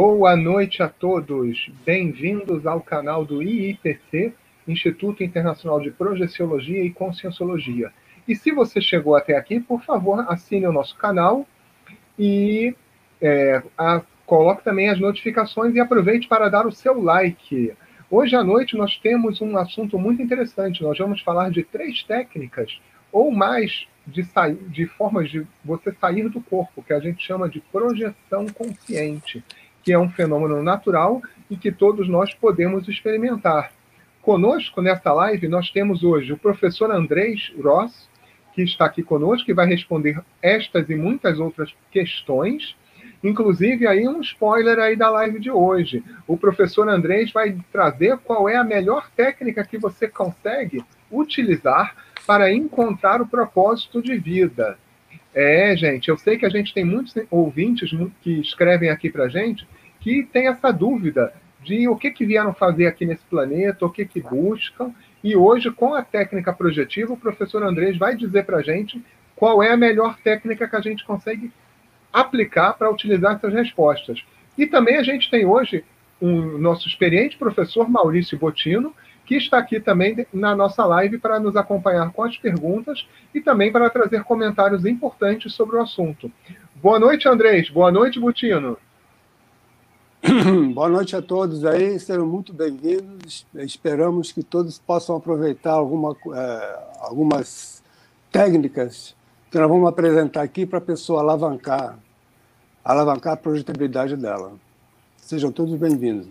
Boa noite a todos. Bem-vindos ao canal do IIPC, Instituto Internacional de Projeciologia e Conscienciologia. E se você chegou até aqui, por favor, assine o nosso canal e é, a, coloque também as notificações e aproveite para dar o seu like. Hoje à noite nós temos um assunto muito interessante. Nós vamos falar de três técnicas ou mais de, sair, de formas de você sair do corpo, que a gente chama de projeção consciente, que é um fenômeno natural e que todos nós podemos experimentar. Conosco nessa live nós temos hoje o professor Andrés Ross, que está aqui conosco, que vai responder estas e muitas outras questões. Inclusive, aí um spoiler aí da live de hoje. O professor Andrés vai trazer qual é a melhor técnica que você consegue utilizar para encontrar o propósito de vida. É, gente, eu sei que a gente tem muitos ouvintes que escrevem aqui para gente que tem essa dúvida de o que, que vieram fazer aqui nesse planeta, o que, que buscam, e hoje, com a técnica projetiva, o professor Andrés vai dizer para a gente qual é a melhor técnica que a gente consegue aplicar para utilizar essas respostas. E também a gente tem hoje um nosso experiente professor Maurício Botino, que está aqui também na nossa live para nos acompanhar com as perguntas e também para trazer comentários importantes sobre o assunto. Boa noite, Andrés. Boa noite, Botino. Boa noite a todos aí, sejam muito bem-vindos. Esperamos que todos possam aproveitar alguma, é, algumas técnicas que nós vamos apresentar aqui para a pessoa alavancar, alavancar a projetabilidade dela. Sejam todos bem-vindos.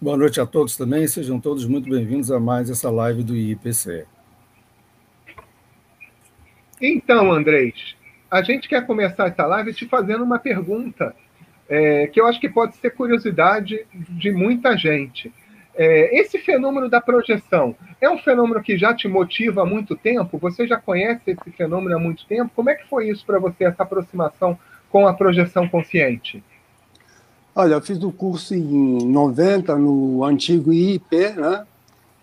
Boa noite a todos também, sejam todos muito bem-vindos a mais essa live do IPC. Então, Andrés, a gente quer começar essa live te fazendo uma pergunta é, que eu acho que pode ser curiosidade de muita gente. É, esse fenômeno da projeção é um fenômeno que já te motiva há muito tempo? Você já conhece esse fenômeno há muito tempo? Como é que foi isso para você, essa aproximação com a projeção consciente? Olha, eu fiz o curso em 90 no antigo IIP, né?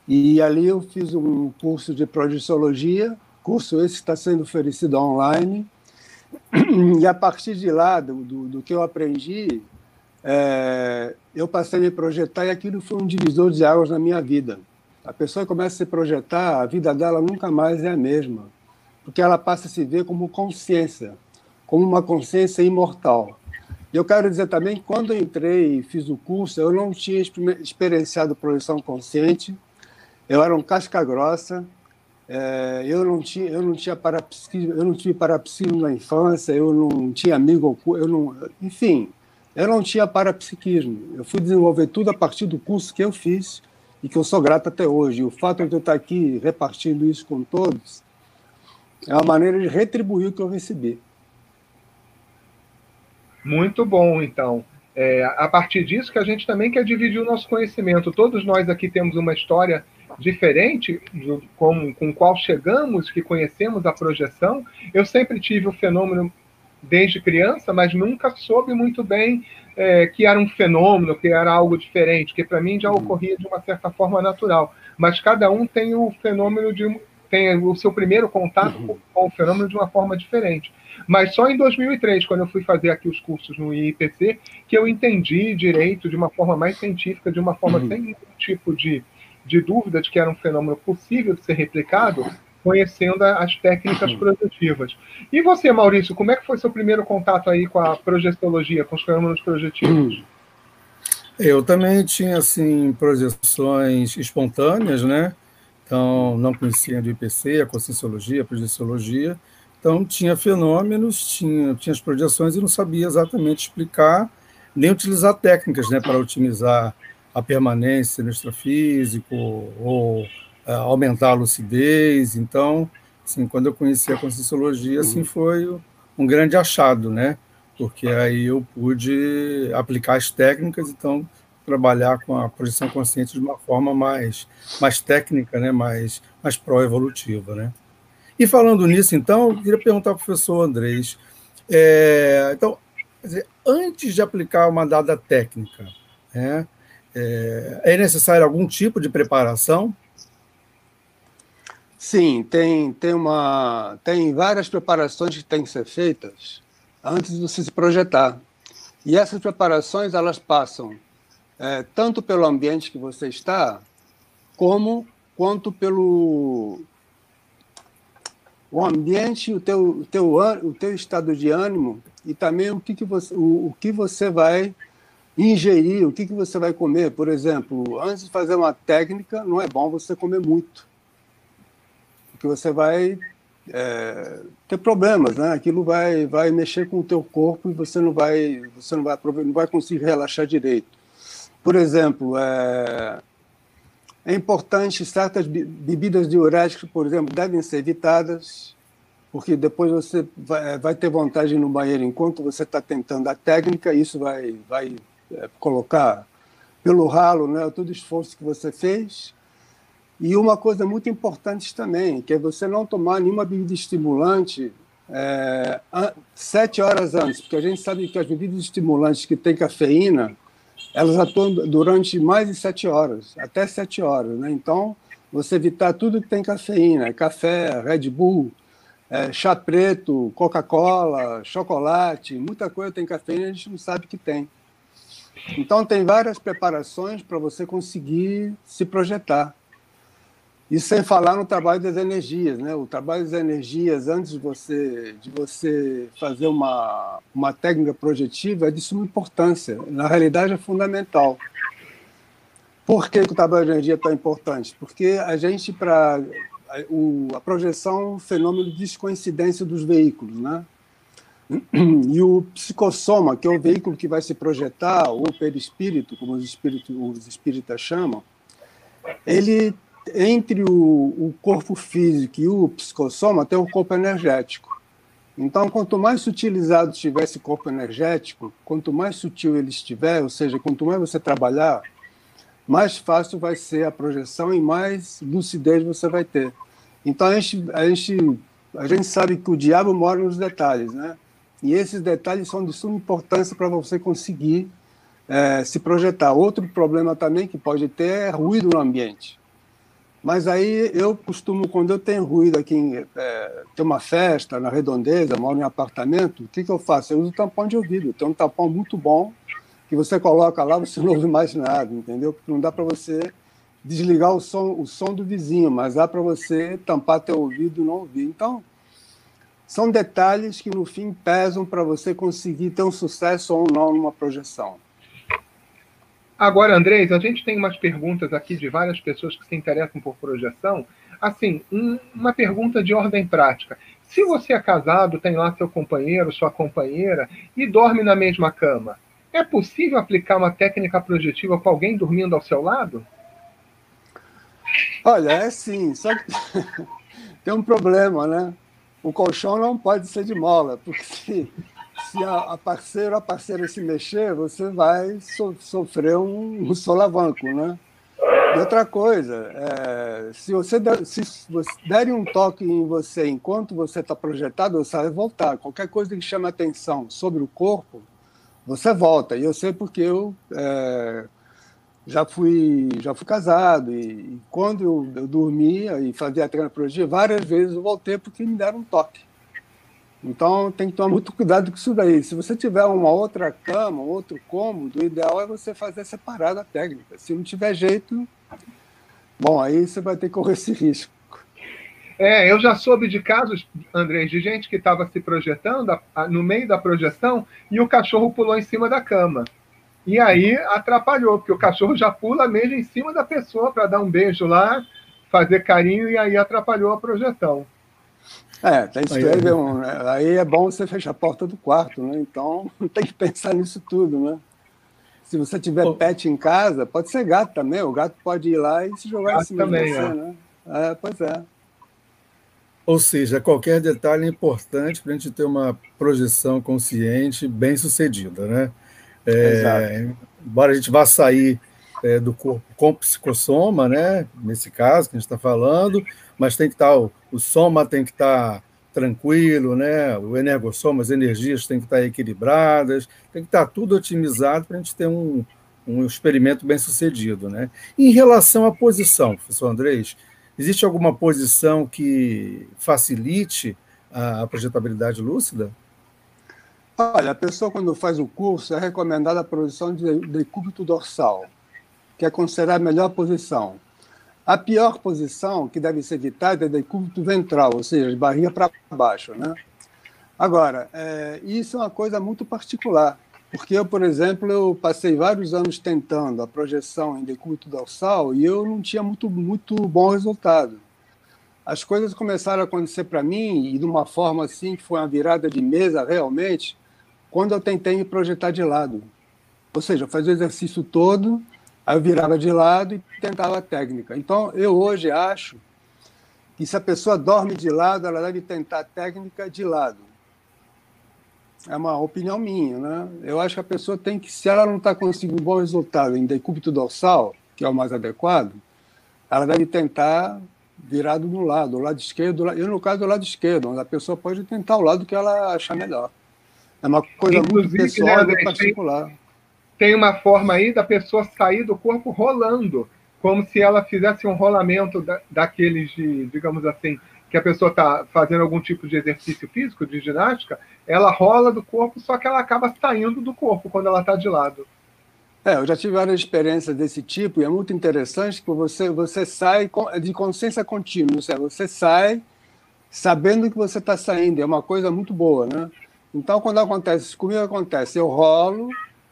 E ali eu fiz um curso de projeciologia, curso esse que está sendo oferecido online. E a partir de lá, do, do, do que eu aprendi, é, eu passei a me projetar e aquilo foi um divisor de águas na minha vida. A pessoa começa a se projetar, a vida dela nunca mais é a mesma, porque ela passa a se ver como consciência, como uma consciência imortal. E eu quero dizer também quando eu entrei e fiz o curso, eu não tinha experienciado projeção consciente, eu era um casca grossa, é, eu não tinha, eu não tinha parapsiquismo, eu não tive parapsiquismo na infância, eu não tinha amigo, eu não, enfim, eu não tinha parapsiquismo. Eu fui desenvolver tudo a partir do curso que eu fiz e que eu sou grato até hoje. O fato de eu estar aqui repartindo isso com todos é uma maneira de retribuir o que eu recebi. Muito bom, então. É, a partir disso que a gente também quer dividir o nosso conhecimento. Todos nós aqui temos uma história diferente do, com, com qual chegamos, que conhecemos a projeção, eu sempre tive o fenômeno desde criança, mas nunca soube muito bem é, que era um fenômeno, que era algo diferente, que para mim já uhum. ocorria de uma certa forma natural. Mas cada um tem o fenômeno de tem o seu primeiro contato uhum. com o fenômeno de uma forma diferente. Mas só em 2003, quando eu fui fazer aqui os cursos no IPC, que eu entendi direito de uma forma mais científica, de uma forma uhum. sem nenhum tipo de de dúvida de que era um fenômeno possível de ser replicado, conhecendo as técnicas uhum. projetivas. E você, Maurício, como é que foi seu primeiro contato aí com a projeciologia, com os fenômenos projetivos? Eu também tinha, assim, projeções espontâneas, né? Então, não conhecia do IPC, a conscienciologia, a projeciologia. Então, tinha fenômenos, tinha, tinha as projeções e não sabia exatamente explicar, nem utilizar técnicas, né, para otimizar a permanência no extrafísico ou é, aumentar a lucidez. Então, assim, quando eu conheci a Conscienciologia, assim, uhum. foi um grande achado, né? Porque aí eu pude aplicar as técnicas, então trabalhar com a projeção consciente de uma forma mais, mais técnica, né? mais, mais pró-evolutiva. Né? E falando nisso, então, eu queria perguntar ao professor Andrés, é, então, dizer, antes de aplicar uma dada técnica, né, é, é necessário algum tipo de preparação? Sim, tem, tem, uma, tem várias preparações que têm que ser feitas antes de você se projetar. E essas preparações elas passam é, tanto pelo ambiente que você está, como quanto pelo o ambiente, o teu, o teu, o teu estado de ânimo e também o que, que, você, o, o que você vai ingerir, o que, que você vai comer. Por exemplo, antes de fazer uma técnica, não é bom você comer muito, porque você vai é, ter problemas, né? Aquilo vai, vai mexer com o teu corpo e você não vai, você não vai, não vai conseguir relaxar direito. Por exemplo, é, é importante certas bebidas diuréticas, por exemplo, devem ser evitadas, porque depois você vai, vai ter vontade no banheiro enquanto você está tentando a técnica, isso vai, vai colocar pelo ralo né, todo o esforço que você fez. E uma coisa muito importante também, que é você não tomar nenhuma bebida estimulante é, sete horas antes, porque a gente sabe que as bebidas estimulantes que têm cafeína, elas atuam durante mais de sete horas, até sete horas. Né? Então, você evitar tudo que tem cafeína, café, Red Bull, é, chá preto, Coca-Cola, chocolate, muita coisa tem cafeína, a gente não sabe que tem. Então, tem várias preparações para você conseguir se projetar. E sem falar no trabalho das energias, né? O trabalho das energias antes de você de você fazer uma uma técnica projetiva é de suma importância. Na realidade é fundamental. Por que, o trabalho de energia é tão importante? Porque a gente para a projeção é um fenômeno de descoincidência dos veículos, né? E o psicossoma, que é o veículo que vai se projetar, ou perispírito, como os espíritos, os espíritas chamam, ele entre o, o corpo físico e o psicossoma tem o corpo energético. Então, quanto mais sutilizado estiver esse corpo energético, quanto mais sutil ele estiver, ou seja, quanto mais você trabalhar, mais fácil vai ser a projeção e mais lucidez você vai ter. Então, a gente, a gente, a gente sabe que o diabo mora nos detalhes, né? E esses detalhes são de suma importância para você conseguir é, se projetar. Outro problema também que pode ter é ruído no ambiente. Mas aí eu costumo, quando eu tenho ruído aqui, é, tem uma festa na redondeza, moro em apartamento, o que, que eu faço? Eu uso tampão de ouvido. Tem um tampão muito bom que você coloca lá, você não ouve mais nada, entendeu? Porque não dá para você desligar o som, o som do vizinho, mas dá para você tampar teu ouvido e não ouvir. Então, são detalhes que no fim pesam para você conseguir ter um sucesso ou não numa projeção. Agora, Andrés, a gente tem umas perguntas aqui de várias pessoas que se interessam por projeção. Assim, um, uma pergunta de ordem prática. Se você é casado, tem lá seu companheiro, sua companheira e dorme na mesma cama, é possível aplicar uma técnica projetiva com alguém dormindo ao seu lado? Olha, é sim, só que tem um problema, né? O colchão não pode ser de mola, porque se se a, parceira ou a parceira se mexer, você vai so, sofrer um, um solavanco, né? E outra coisa, é, se você der, se derem um toque em você enquanto você está projetado, você vai voltar. Qualquer coisa que chame atenção sobre o corpo, você volta. E eu sei porque eu é, já fui já fui casado e, e quando eu, eu, dormia e fazia a tecnologia, várias vezes eu voltei porque me deram um toque. Então tem que tomar muito cuidado com isso daí. Se você tiver uma outra cama, outro cômodo, o ideal é você fazer separada a técnica. Se não tiver jeito, bom, aí você vai ter que correr esse risco. É, eu já soube de casos, André, de gente que estava se projetando no meio da projeção e o cachorro pulou em cima da cama. E aí atrapalhou, porque o cachorro já pula mesmo em cima da pessoa para dar um beijo lá, fazer carinho, e aí atrapalhou a projeção. É, tem que escrever um. Né? Aí é bom você fechar a porta do quarto, né? Então tem que pensar nisso tudo, né? Se você tiver pet em casa, pode ser gato também. O gato pode ir lá e se jogar gato em cima também, de você, é. né? É, pois é. Ou seja, qualquer detalhe é importante para a gente ter uma projeção consciente bem sucedida, né? É, embora a gente vá sair é, do corpo com psicossoma, né? Nesse caso que a gente está falando, mas tem que estar, tá, o, o soma tem que estar tá tranquilo, né? O energossoma, as energias têm que estar tá equilibradas, tem que estar tudo otimizado para a gente ter um, um experimento bem sucedido, né? Em relação à posição, professor Andrés, Existe alguma posição que facilite a projetabilidade lúcida? Olha, a pessoa quando faz o curso é recomendada a posição de decúbito dorsal, que é considerada a melhor posição. A pior posição que deve ser evitada é decúbito ventral, ou seja, de barriga para baixo. Né? Agora, é, isso é uma coisa muito particular, porque eu, por exemplo, eu passei vários anos tentando a projeção em decúbito dorsal e eu não tinha muito, muito bom resultado. As coisas começaram a acontecer para mim e de uma forma assim que foi uma virada de mesa realmente, quando eu tentei me projetar de lado. Ou seja, eu fazia o exercício todo Aí eu virava de lado e tentava a técnica. Então, eu hoje acho que se a pessoa dorme de lado, ela deve tentar a técnica de lado. É uma opinião minha, né? Eu acho que a pessoa tem que, se ela não está conseguindo um bom resultado em decúbito dorsal, que é o mais adequado, ela deve tentar virado no lado, o lado esquerdo. Eu, no caso, do lado esquerdo, mas a pessoa pode tentar o lado que ela achar melhor. É uma coisa Inclusive, muito pessoal né, e particular. Tem uma forma aí da pessoa sair do corpo rolando, como se ela fizesse um rolamento da, daqueles de, digamos assim, que a pessoa está fazendo algum tipo de exercício físico, de ginástica, ela rola do corpo, só que ela acaba saindo do corpo quando ela está de lado. É, eu já tive várias experiências desse tipo e é muito interessante que você, você sai de consciência contínua, seja, você sai sabendo que você está saindo, é uma coisa muito boa, né? Então, quando acontece, comigo acontece, eu rolo,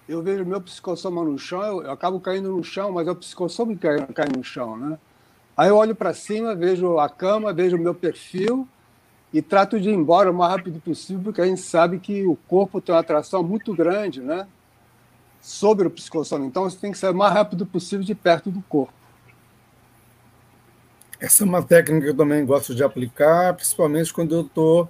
eu vejo meu psicossoma no chão, eu, eu acabo caindo no chão, mas é o psicossoma que cai, cai no chão, né? Aí eu olho para cima, vejo a cama, vejo o meu perfil e trato de ir embora o mais rápido possível, porque a gente sabe que o corpo tem uma atração muito grande, né? Sobre o psicossoma. Então você tem que sair o mais rápido possível de perto do corpo. Essa é uma técnica que eu também gosto de aplicar, principalmente quando eu estou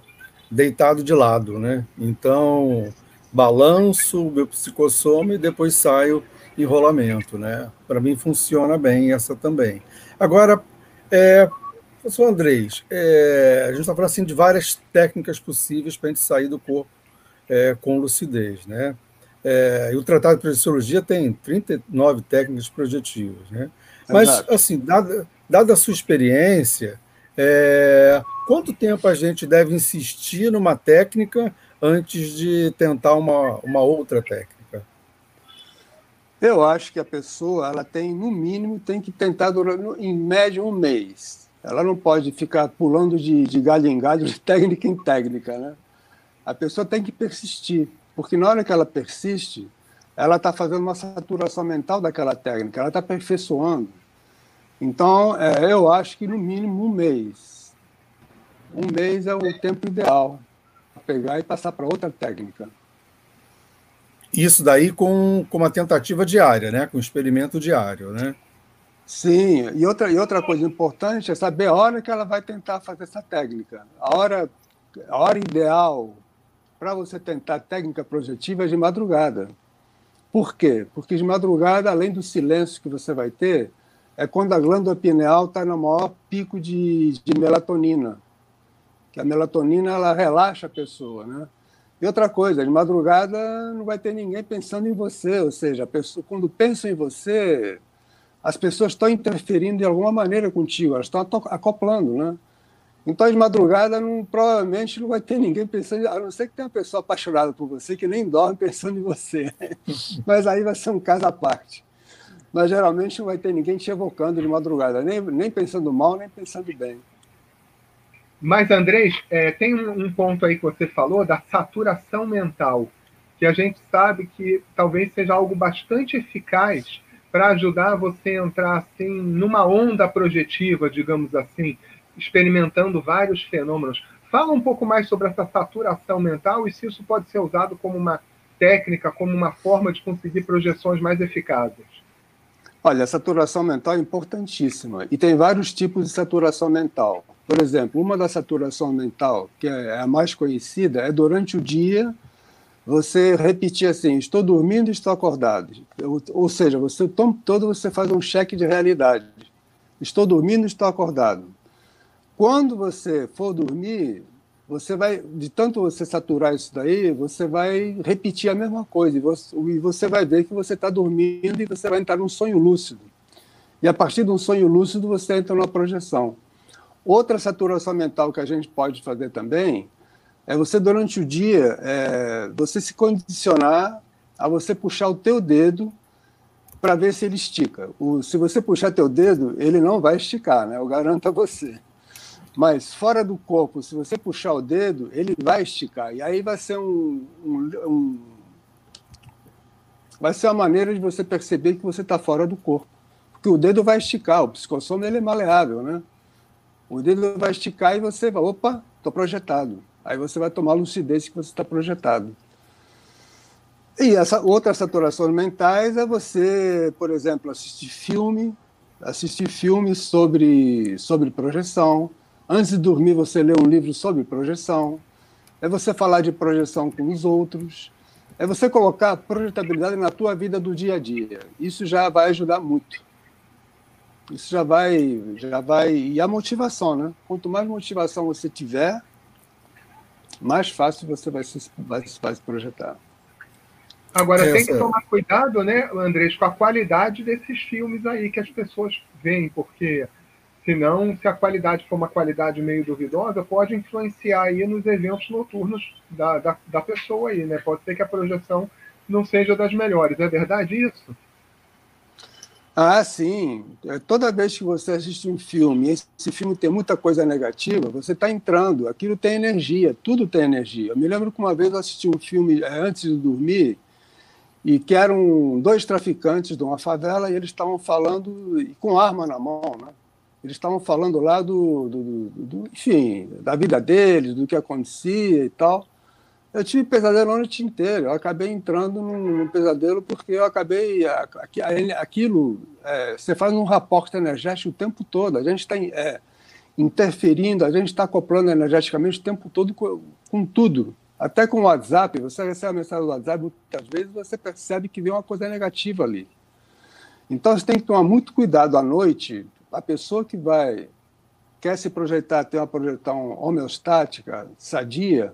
deitado de lado, né? Então, balanço o meu psicossoma e depois saio em rolamento, né? Para mim funciona bem essa também. Agora, é, professor Andrés, é, a gente está falando assim, de várias técnicas possíveis para a gente sair do corpo é, com lucidez, né? É, e o Tratado de Projeciologia tem 39 técnicas projetivas, né? Mas, Exato. assim, dada, dada a sua experiência, é, quanto tempo a gente deve insistir numa técnica antes de tentar uma, uma outra técnica? Eu acho que a pessoa ela tem, no mínimo, tem que tentar durante, em média, um mês. Ela não pode ficar pulando de, de galho em galho, de técnica em técnica. Né? A pessoa tem que persistir, porque na hora que ela persiste, ela está fazendo uma saturação mental daquela técnica, ela está aperfeiçoando. Então, é, eu acho que no mínimo um mês. Um mês é o tempo ideal pegar e passar para outra técnica. Isso daí com, com uma tentativa diária, né? com um experimento diário, né? Sim, e outra, e outra coisa importante é saber a hora que ela vai tentar fazer essa técnica. A hora, a hora ideal para você tentar técnica projetiva é de madrugada. Por quê? Porque de madrugada, além do silêncio que você vai ter, é quando a glândula pineal está no maior pico de, de melatonina que a melatonina ela relaxa a pessoa, né? E outra coisa, de madrugada não vai ter ninguém pensando em você, ou seja, pessoa, quando pensam em você, as pessoas estão interferindo de alguma maneira contigo, elas estão acoplando, né? Então, de madrugada, não, provavelmente não vai ter ninguém pensando, a não ser que tenha uma pessoa apaixonada por você que nem dorme pensando em você. Mas aí vai ser um caso à parte. Mas geralmente não vai ter ninguém te evocando de madrugada, nem, nem pensando mal, nem pensando bem. Mas, Andrés, é, tem um ponto aí que você falou da saturação mental, que a gente sabe que talvez seja algo bastante eficaz para ajudar você a entrar assim numa onda projetiva, digamos assim, experimentando vários fenômenos. Fala um pouco mais sobre essa saturação mental e se isso pode ser usado como uma técnica, como uma forma de conseguir projeções mais eficazes. Olha, a saturação mental é importantíssima e tem vários tipos de saturação mental. Por exemplo, uma da saturação mental, que é a mais conhecida, é durante o dia você repetir assim: estou dormindo estou acordado. Ou seja, você o todo você faz um cheque de realidade. Estou dormindo estou acordado. Quando você for dormir, você vai, de tanto você saturar isso daí, você vai repetir a mesma coisa e você, e você vai ver que você está dormindo e você vai entrar num sonho lúcido. E a partir de um sonho lúcido, você entra numa projeção. Outra saturação mental que a gente pode fazer também é você, durante o dia, é, você se condicionar a você puxar o teu dedo para ver se ele estica. O, se você puxar teu dedo, ele não vai esticar, né? eu garanto a você. Mas fora do corpo, se você puxar o dedo, ele vai esticar. E aí vai ser um, um, um vai ser uma maneira de você perceber que você está fora do corpo. Porque o dedo vai esticar, o psicossoma ele é maleável, né? O dedo vai esticar e você vai, opa, estou projetado. Aí você vai tomar lucidez que você está projetado. E essa outras saturações mentais é você, por exemplo, assistir filme, assistir filmes sobre, sobre projeção. Antes de dormir, você lê um livro sobre projeção. É você falar de projeção com os outros. É você colocar projetabilidade na tua vida do dia a dia. Isso já vai ajudar muito. Isso já vai, já vai e a motivação, né? Quanto mais motivação você tiver, mais fácil você vai se, vai, vai se projetar. Agora, tem que tomar cuidado, né, Andrés, com a qualidade desses filmes aí que as pessoas veem, porque senão, se a qualidade for uma qualidade meio duvidosa, pode influenciar aí nos eventos noturnos da, da, da pessoa aí, né? Pode ser que a projeção não seja das melhores. É verdade isso? Ah, sim. É, toda vez que você assiste um filme, esse filme tem muita coisa negativa, você está entrando. Aquilo tem energia, tudo tem energia. Eu me lembro que uma vez eu assisti um filme é, antes de dormir e que eram dois traficantes de uma favela e eles estavam falando com arma na mão, né? Eles estavam falando lá do, do, do, do, enfim, da vida deles, do que acontecia e tal. Eu tive pesadelo a noite inteira. Eu acabei entrando num, pesadelo porque eu acabei aquilo. É, você faz um raporte energético o tempo todo. A gente está é, interferindo, a gente está acoplando energeticamente o tempo todo com, com tudo. Até com o WhatsApp, você recebe a mensagem do WhatsApp, muitas vezes você percebe que vem uma coisa negativa ali. Então você tem que tomar muito cuidado à noite. A pessoa que vai quer se projetar, ter uma projeção homeostática, sadia,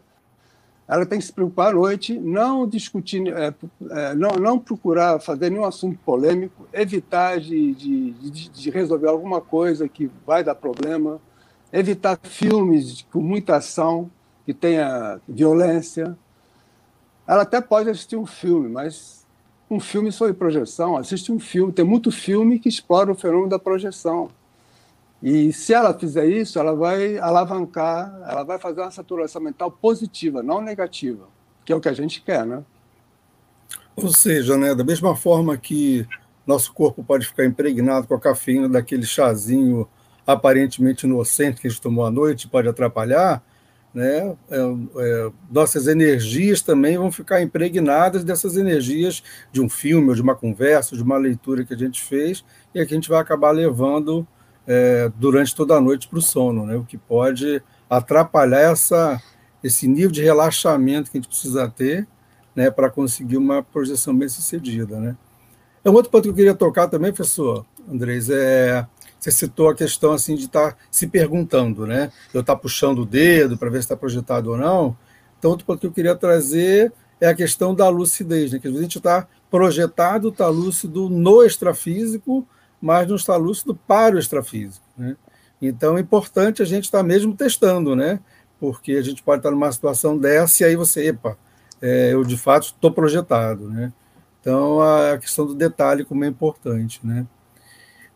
ela tem que se preocupar à noite, não discutir, é, é, não, não procurar fazer nenhum assunto polêmico, evitar de, de, de, de resolver alguma coisa que vai dar problema, evitar filmes com muita ação, que tenha violência. Ela até pode assistir um filme, mas um filme sobre projeção, assiste um filme. Tem muito filme que explora o fenômeno da projeção. E se ela fizer isso, ela vai alavancar, ela vai fazer uma saturação mental positiva, não negativa, que é o que a gente quer, né? Ou seja, né, da mesma forma que nosso corpo pode ficar impregnado com a cafeína daquele chazinho aparentemente inocente que a gente tomou à noite, pode atrapalhar, né? É, é, nossas energias também vão ficar impregnadas dessas energias de um filme, ou de uma conversa, de uma leitura que a gente fez, e que a gente vai acabar levando é, durante toda a noite para o sono, né? o que pode atrapalhar essa, esse nível de relaxamento que a gente precisa ter né, para conseguir uma projeção bem sucedida. Né? É um outro ponto que eu queria tocar também, professor Andrés, é você citou a questão assim de estar tá se perguntando, né? Eu estar tá puxando o dedo para ver se está projetado ou não. Então, outro ponto que eu queria trazer é a questão da lucidez, né? Que a gente está projetado, está lúcido no extrafísico, mas não está lúcido para o extrafísico, né? Então, é importante a gente estar tá mesmo testando, né? Porque a gente pode estar numa situação dessa e aí você, epa, é, eu de fato estou projetado, né? Então, a questão do detalhe como é importante, né?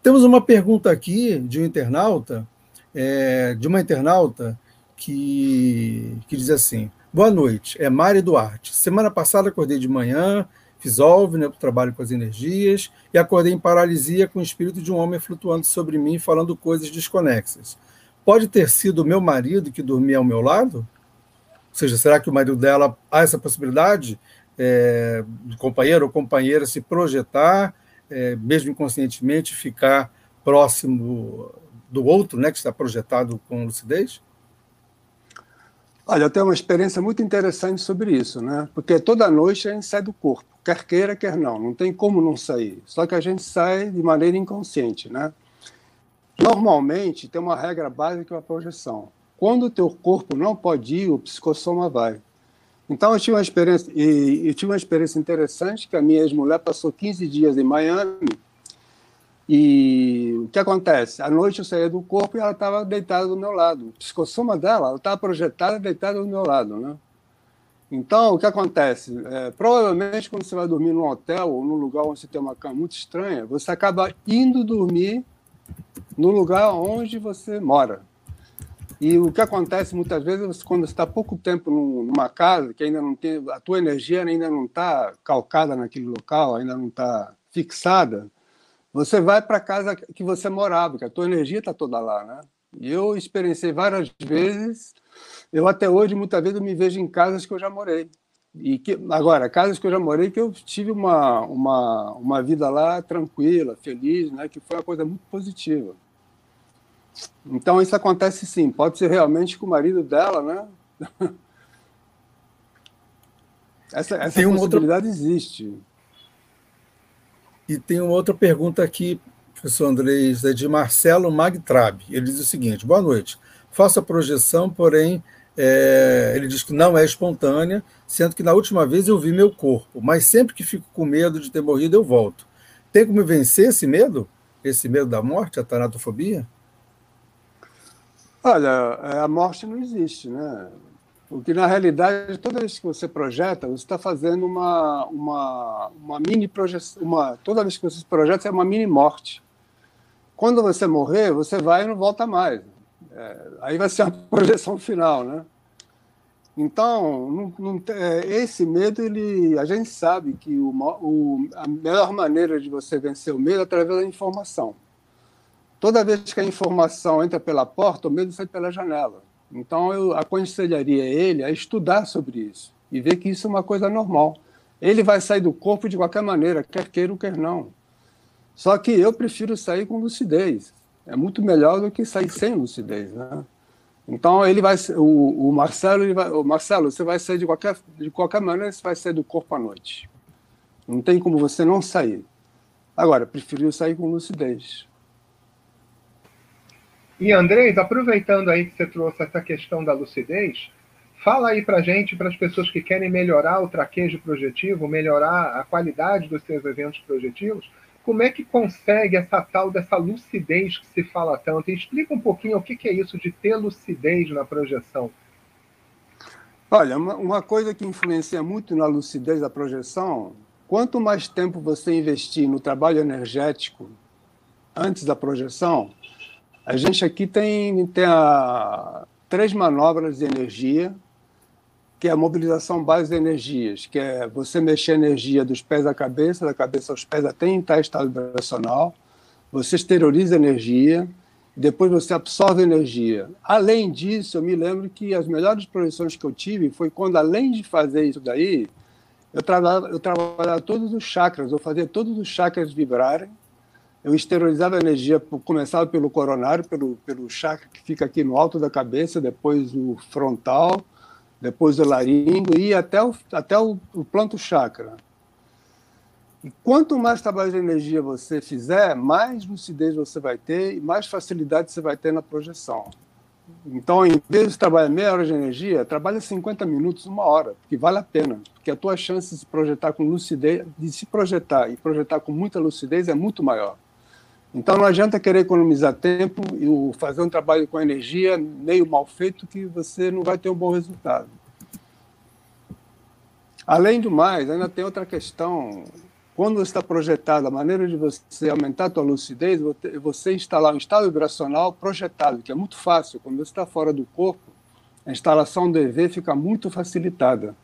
Temos uma pergunta aqui de um internauta, é, de uma internauta que, que diz assim: Boa noite, é Mari Duarte. Semana passada acordei de manhã, fiz OLV, né, trabalho com as energias, e acordei em paralisia com o espírito de um homem flutuando sobre mim, falando coisas desconexas. Pode ter sido o meu marido que dormia ao meu lado? Ou seja, será que o marido dela há essa possibilidade? É, do companheiro ou companheira se projetar é, mesmo inconscientemente, ficar próximo do outro, né, que está projetado com lucidez? Olha, eu tenho uma experiência muito interessante sobre isso, né? Porque toda noite a gente sai do corpo, quer queira, quer não, não tem como não sair. Só que a gente sai de maneira inconsciente, né? Normalmente tem uma regra básica para projeção. Quando o teu corpo não pode ir, o psicossoma vai. Então eu tive uma experiência e eu tive uma experiência interessante que a minha ex-mulher passou 15 dias em Miami E o que acontece? À noite eu saía do corpo e ela estava deitada do meu lado. O psicossoma dela, ela estava projetada deitada do meu lado, né? Então, o que acontece? É, provavelmente, quando você vai dormir num hotel ou num lugar onde você tem uma cama muito estranha, você acaba indo dormir no lugar onde você mora. E o que acontece muitas vezes, quando você está pouco tempo numa casa, que ainda não tem, a tua energia ainda não está calcada naquele local, ainda não está fixada, você vai para a casa que você morava, porque a tua energia está toda lá, né? E eu experienciei várias vezes, eu até hoje, muitas vezes, me vejo em casas que eu já morei. E que, agora, casas que eu já morei, que eu tive uma, uma, uma vida lá tranquila, feliz, né? que foi uma coisa muito positiva. Então, isso acontece sim. Pode ser realmente com o marido dela, né? essa essa possibilidade outra... existe. E tem uma outra pergunta aqui, professor Andrés, é de Marcelo Magtrab. Ele diz o seguinte: boa noite. Faço a projeção, porém, é, ele diz que não é espontânea, sendo que na última vez eu vi meu corpo, mas sempre que fico com medo de ter morrido, eu volto. Tem como vencer esse medo? Esse medo da morte, a tanatofobia? Olha, é, a morte não existe, né? Porque, na realidade, toda vez que você projeta, você está fazendo uma, uma, uma mini projeção. Uma, toda vez que você projeta, é uma mini morte. Quando você morrer, você vai e não volta mais. É, aí vai ser a projeção final, né? Então, não, não, é, esse medo, ele, a gente sabe que o, o, a melhor maneira de você vencer o medo é através da informação. Toda vez que a informação entra pela porta, o medo sai pela janela. Então, eu aconselharia ele a estudar sobre isso e ver que isso é uma coisa normal. Ele vai sair do corpo de qualquer maneira, quer queira ou quer não. Só que eu prefiro sair com lucidez. É muito melhor do que sair sem lucidez, né? Então ele vai, o, o Marcelo, vai, o Marcelo, você vai sair de qualquer de qualquer maneira, você vai sair do corpo à noite. Não tem como você não sair. Agora, preferiu sair com lucidez. E Andrés, aproveitando aí que você trouxe essa questão da lucidez, fala aí para gente, para as pessoas que querem melhorar o traquejo projetivo, melhorar a qualidade dos seus eventos projetivos, como é que consegue essa tal dessa lucidez que se fala tanto? E explica um pouquinho o que é isso de ter lucidez na projeção. Olha, uma coisa que influencia muito na lucidez da projeção, quanto mais tempo você investir no trabalho energético antes da projeção, a gente aqui tem, tem a, três manobras de energia, que é a mobilização base de energias, que é você mexer a energia dos pés à cabeça, da cabeça aos pés até em tal estado vibracional, você exterioriza energia, depois você absorve energia. Além disso, eu me lembro que as melhores projeções que eu tive foi quando, além de fazer isso daí, eu trabalhava, eu trabalhava todos os chakras, eu fazia todos os chakras vibrarem, eu exteriorizava a energia, começava pelo coronário, pelo, pelo chakra que fica aqui no alto da cabeça, depois o frontal, depois o laringo e até o, até o, o planto chakra. E quanto mais trabalho de energia você fizer, mais lucidez você vai ter e mais facilidade você vai ter na projeção. Então, em vez de trabalhar meia hora de energia, trabalha 50 minutos, uma hora, porque vale a pena. Porque a tua chance de se projetar com lucidez, de se projetar e projetar com muita lucidez é muito maior. Então não adianta querer economizar tempo e fazer um trabalho com energia meio mal feito que você não vai ter um bom resultado. Além do mais, ainda tem outra questão. Quando está projetado, a maneira de você aumentar a sua lucidez você instalar um estado vibracional projetado, que é muito fácil. Quando você está fora do corpo, a instalação do EV fica muito facilitada.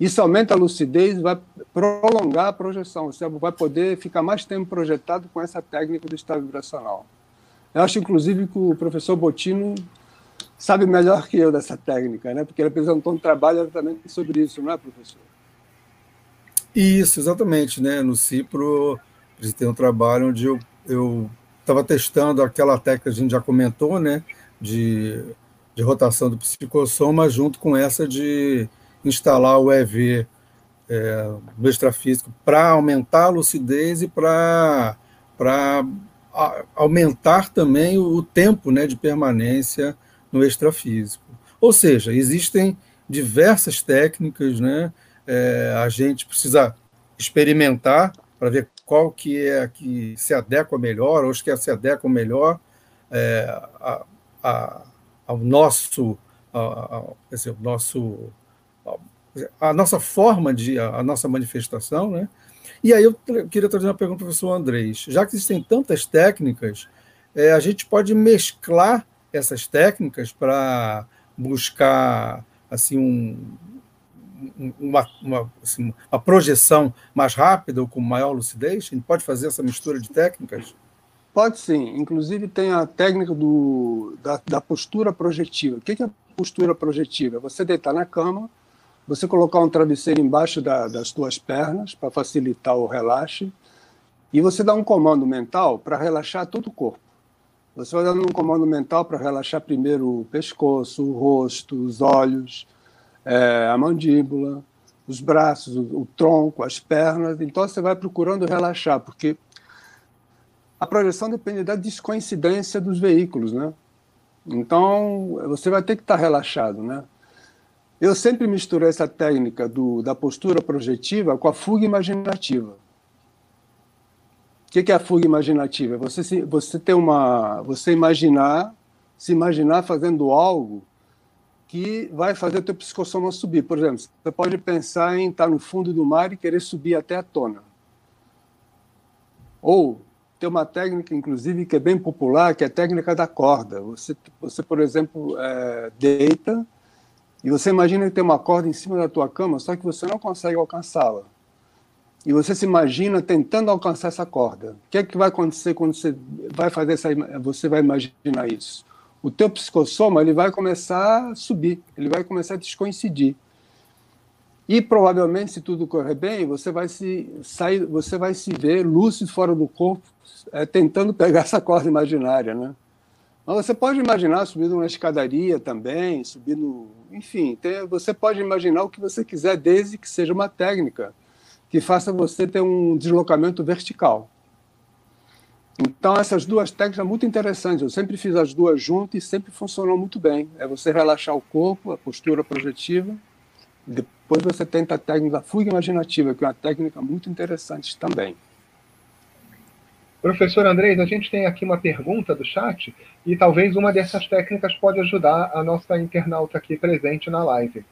Isso aumenta a lucidez vai prolongar a projeção. Você vai poder ficar mais tempo projetado com essa técnica do estado vibracional. Eu acho, inclusive, que o professor Botino sabe melhor que eu dessa técnica, né? porque ele apresentou um trabalho exatamente sobre isso, não é, professor? Isso, exatamente. Né? No CIPRO, tem um trabalho onde eu estava testando aquela técnica que a gente já comentou, né? de, de rotação do psicossoma, junto com essa de instalar o EV é, no extrafísico para aumentar a lucidez e para aumentar também o, o tempo né, de permanência no extrafísico. Ou seja, existem diversas técnicas, né? É, a gente precisa experimentar para ver qual que é a que se adequa melhor, ou que se adequam melhor é, a, a, ao nosso, a, dizer, nosso a nossa forma de a, nossa manifestação, né? E aí eu queria trazer uma pergunta para o professor Andrés. Já que existem tantas técnicas, é, a gente pode mesclar essas técnicas para buscar assim um, uma, uma, assim, uma, projeção mais rápida ou com maior lucidez? A gente pode fazer essa mistura de técnicas? Pode sim. Inclusive tem a técnica do, da, da postura projetiva. O que é a postura projetiva? É você deitar na cama, você colocar um travesseiro embaixo da, das suas pernas para facilitar o relaxe e você dá um comando mental para relaxar todo o corpo. Você vai dando um comando mental para relaxar primeiro o pescoço, o rosto, os olhos, é, a mandíbula, os braços, o, o tronco, as pernas. Então você vai procurando relaxar, porque a projeção depende da descoincidência dos veículos, né? Então você vai ter que estar relaxado, né? Eu sempre misturo essa técnica do, da postura projetiva com a fuga imaginativa. O que é a fuga imaginativa? Você, você ter uma, você imaginar, se imaginar fazendo algo que vai fazer o teu psicossoma subir. Por exemplo, você pode pensar em estar no fundo do mar e querer subir até a tona. Ou tem uma técnica, inclusive, que é bem popular, que é a técnica da corda. Você, você por exemplo, é, deita e você imagina que tem uma corda em cima da tua cama, só que você não consegue alcançá-la. E você se imagina tentando alcançar essa corda. O que é que vai acontecer quando você vai fazer essa, você vai imaginar isso? o teu psicossoma ele vai começar a subir, ele vai começar a descoincidir. E provavelmente, se tudo correr bem, você vai se sair, você vai se ver lúcido fora do corpo, é, tentando pegar essa corda imaginária, né? Mas você pode imaginar subindo uma escadaria também, subindo, enfim, tem, você pode imaginar o que você quiser, desde que seja uma técnica que faça você ter um deslocamento vertical. Então, essas duas técnicas são muito interessantes. Eu sempre fiz as duas juntas e sempre funcionou muito bem. É você relaxar o corpo, a postura projetiva. Depois você tenta a técnica da fuga imaginativa, que é uma técnica muito interessante também. Professor Andrés, a gente tem aqui uma pergunta do chat e talvez uma dessas técnicas pode ajudar a nossa internauta aqui presente na live.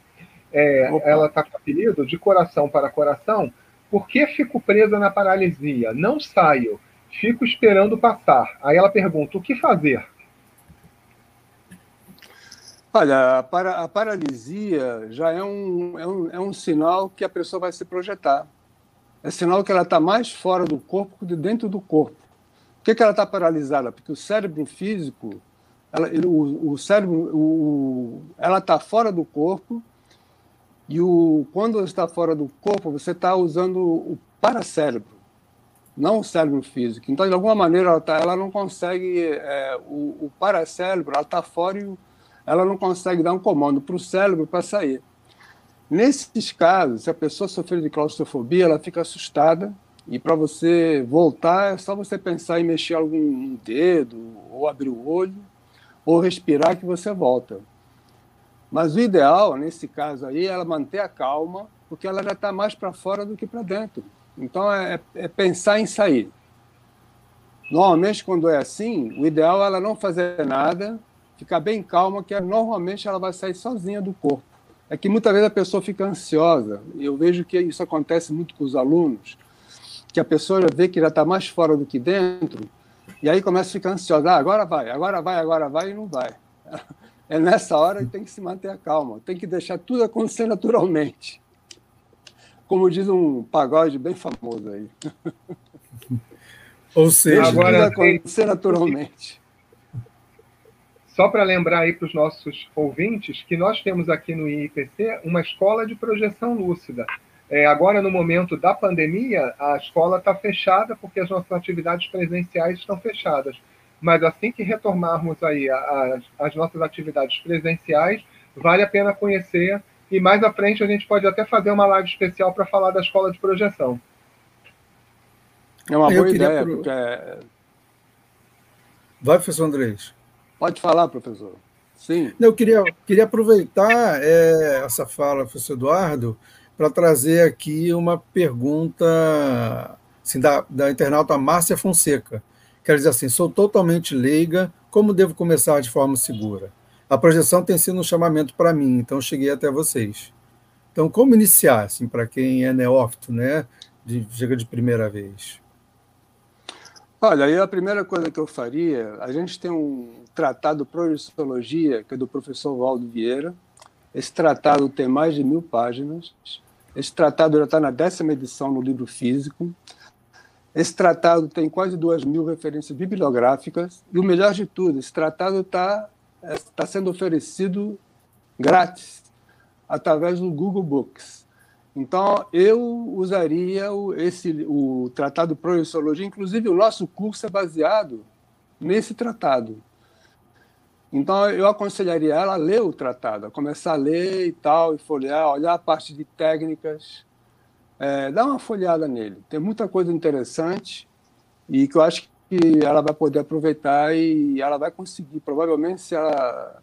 É, ela está com apelido de coração para coração. Por que fico presa na paralisia? Não saio Fico esperando passar. Aí ela pergunta: o que fazer? Olha, a, para, a paralisia já é um, é, um, é um sinal que a pessoa vai se projetar. É sinal que ela está mais fora do corpo que dentro do corpo. Por que, que ela está paralisada? Porque o cérebro físico, ela, o, o cérebro, o, ela está fora do corpo e o, quando está fora do corpo, você está usando o paracérebro não o cérebro físico. Então, de alguma maneira, ela, tá, ela não consegue, é, o, o paracérebro, ela está fora e ela não consegue dar um comando para o cérebro para sair. Nesses casos, se a pessoa sofrer de claustrofobia, ela fica assustada e para você voltar é só você pensar em mexer algum dedo, ou abrir o olho, ou respirar que você volta. Mas o ideal, nesse caso aí, é ela manter a calma, porque ela já está mais para fora do que para dentro. Então, é, é, pensar em sair. Normalmente, quando é assim, o ideal é ela não fazer nada, ficar bem calma, que normalmente ela vai sair sozinha do corpo. É que muitas vezes a pessoa fica ansiosa, e eu vejo que isso acontece muito com os alunos, que a pessoa já vê que já está mais fora do que dentro, e aí começa a ficar ansiosa. Ah, agora vai, agora vai, agora vai, e não vai. É nessa hora que tem que se manter a calma, tem que deixar tudo acontecer naturalmente como diz um pagode bem famoso aí. Ou seja, agora acontecer naturalmente. Só para lembrar aí para os nossos ouvintes que nós temos aqui no IIPC uma escola de projeção lúcida. É, agora, no momento da pandemia, a escola está fechada porque as nossas atividades presenciais estão fechadas. Mas assim que retornarmos aí as, as nossas atividades presenciais, vale a pena conhecer e mais à frente a gente pode até fazer uma live especial para falar da escola de projeção. É uma boa ideia, pro... porque... É- Vai, professor Andrés. Pode falar, professor. Sim. Eu queria, queria aproveitar é, essa fala, professor Eduardo, para trazer aqui uma pergunta assim, da, da internauta Márcia Fonseca. Quer dizer assim, sou totalmente leiga, como devo começar de forma segura? A projeção tem sido um chamamento para mim, então cheguei até vocês. Então, como iniciar, assim, para quem é neófito, né, de, chega de primeira vez? Olha, aí a primeira coisa que eu faria, a gente tem um tratado Projeciologia, que é do professor Valdo Vieira. Esse tratado tem mais de mil páginas. Esse tratado já está na décima edição no livro físico. Esse tratado tem quase duas mil referências bibliográficas. E o melhor de tudo, esse tratado está é, tá sendo oferecido grátis através do Google Books. Então, eu usaria o, esse, o Tratado de inclusive o nosso curso é baseado nesse tratado. Então, eu aconselharia ela a ler o tratado, a começar a ler e tal, e folhear, olhar a parte de técnicas, é, dá uma folhada nele. Tem muita coisa interessante e que eu acho que ela vai poder aproveitar e ela vai conseguir. Provavelmente, se ela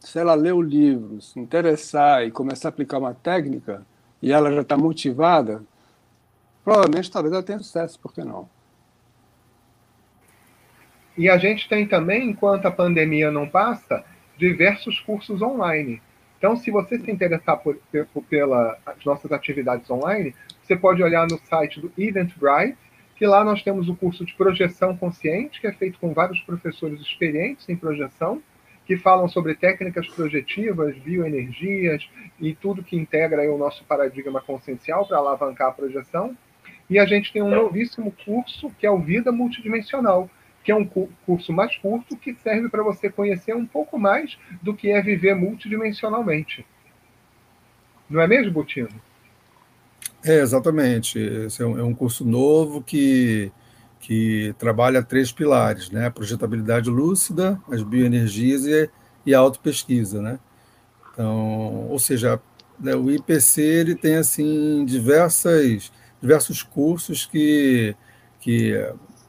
se ela ler o livro, se interessar e começar a aplicar uma técnica, e ela já está motivada, provavelmente talvez ela tenha sucesso, por que não? E a gente tem também, enquanto a pandemia não passa, diversos cursos online. Então, se você se interessar por, por, pelas nossas atividades online, você pode olhar no site do Eventbrite, que lá nós temos o curso de projeção consciente, que é feito com vários professores experientes em projeção, que falam sobre técnicas projetivas, bioenergias e tudo que integra o nosso paradigma consciencial para alavancar a projeção. E a gente tem um novíssimo curso que é o Vida Multidimensional, que é um curso mais curto que serve para você conhecer um pouco mais do que é viver multidimensionalmente. Não é mesmo, Butino? É, exatamente. Esse é um, é um curso novo que que trabalha três pilares, né? Projetabilidade lúcida, as bioenergias e, e a autopesquisa, né? Então, ou seja, né, o IPC ele tem assim diversas diversos cursos que que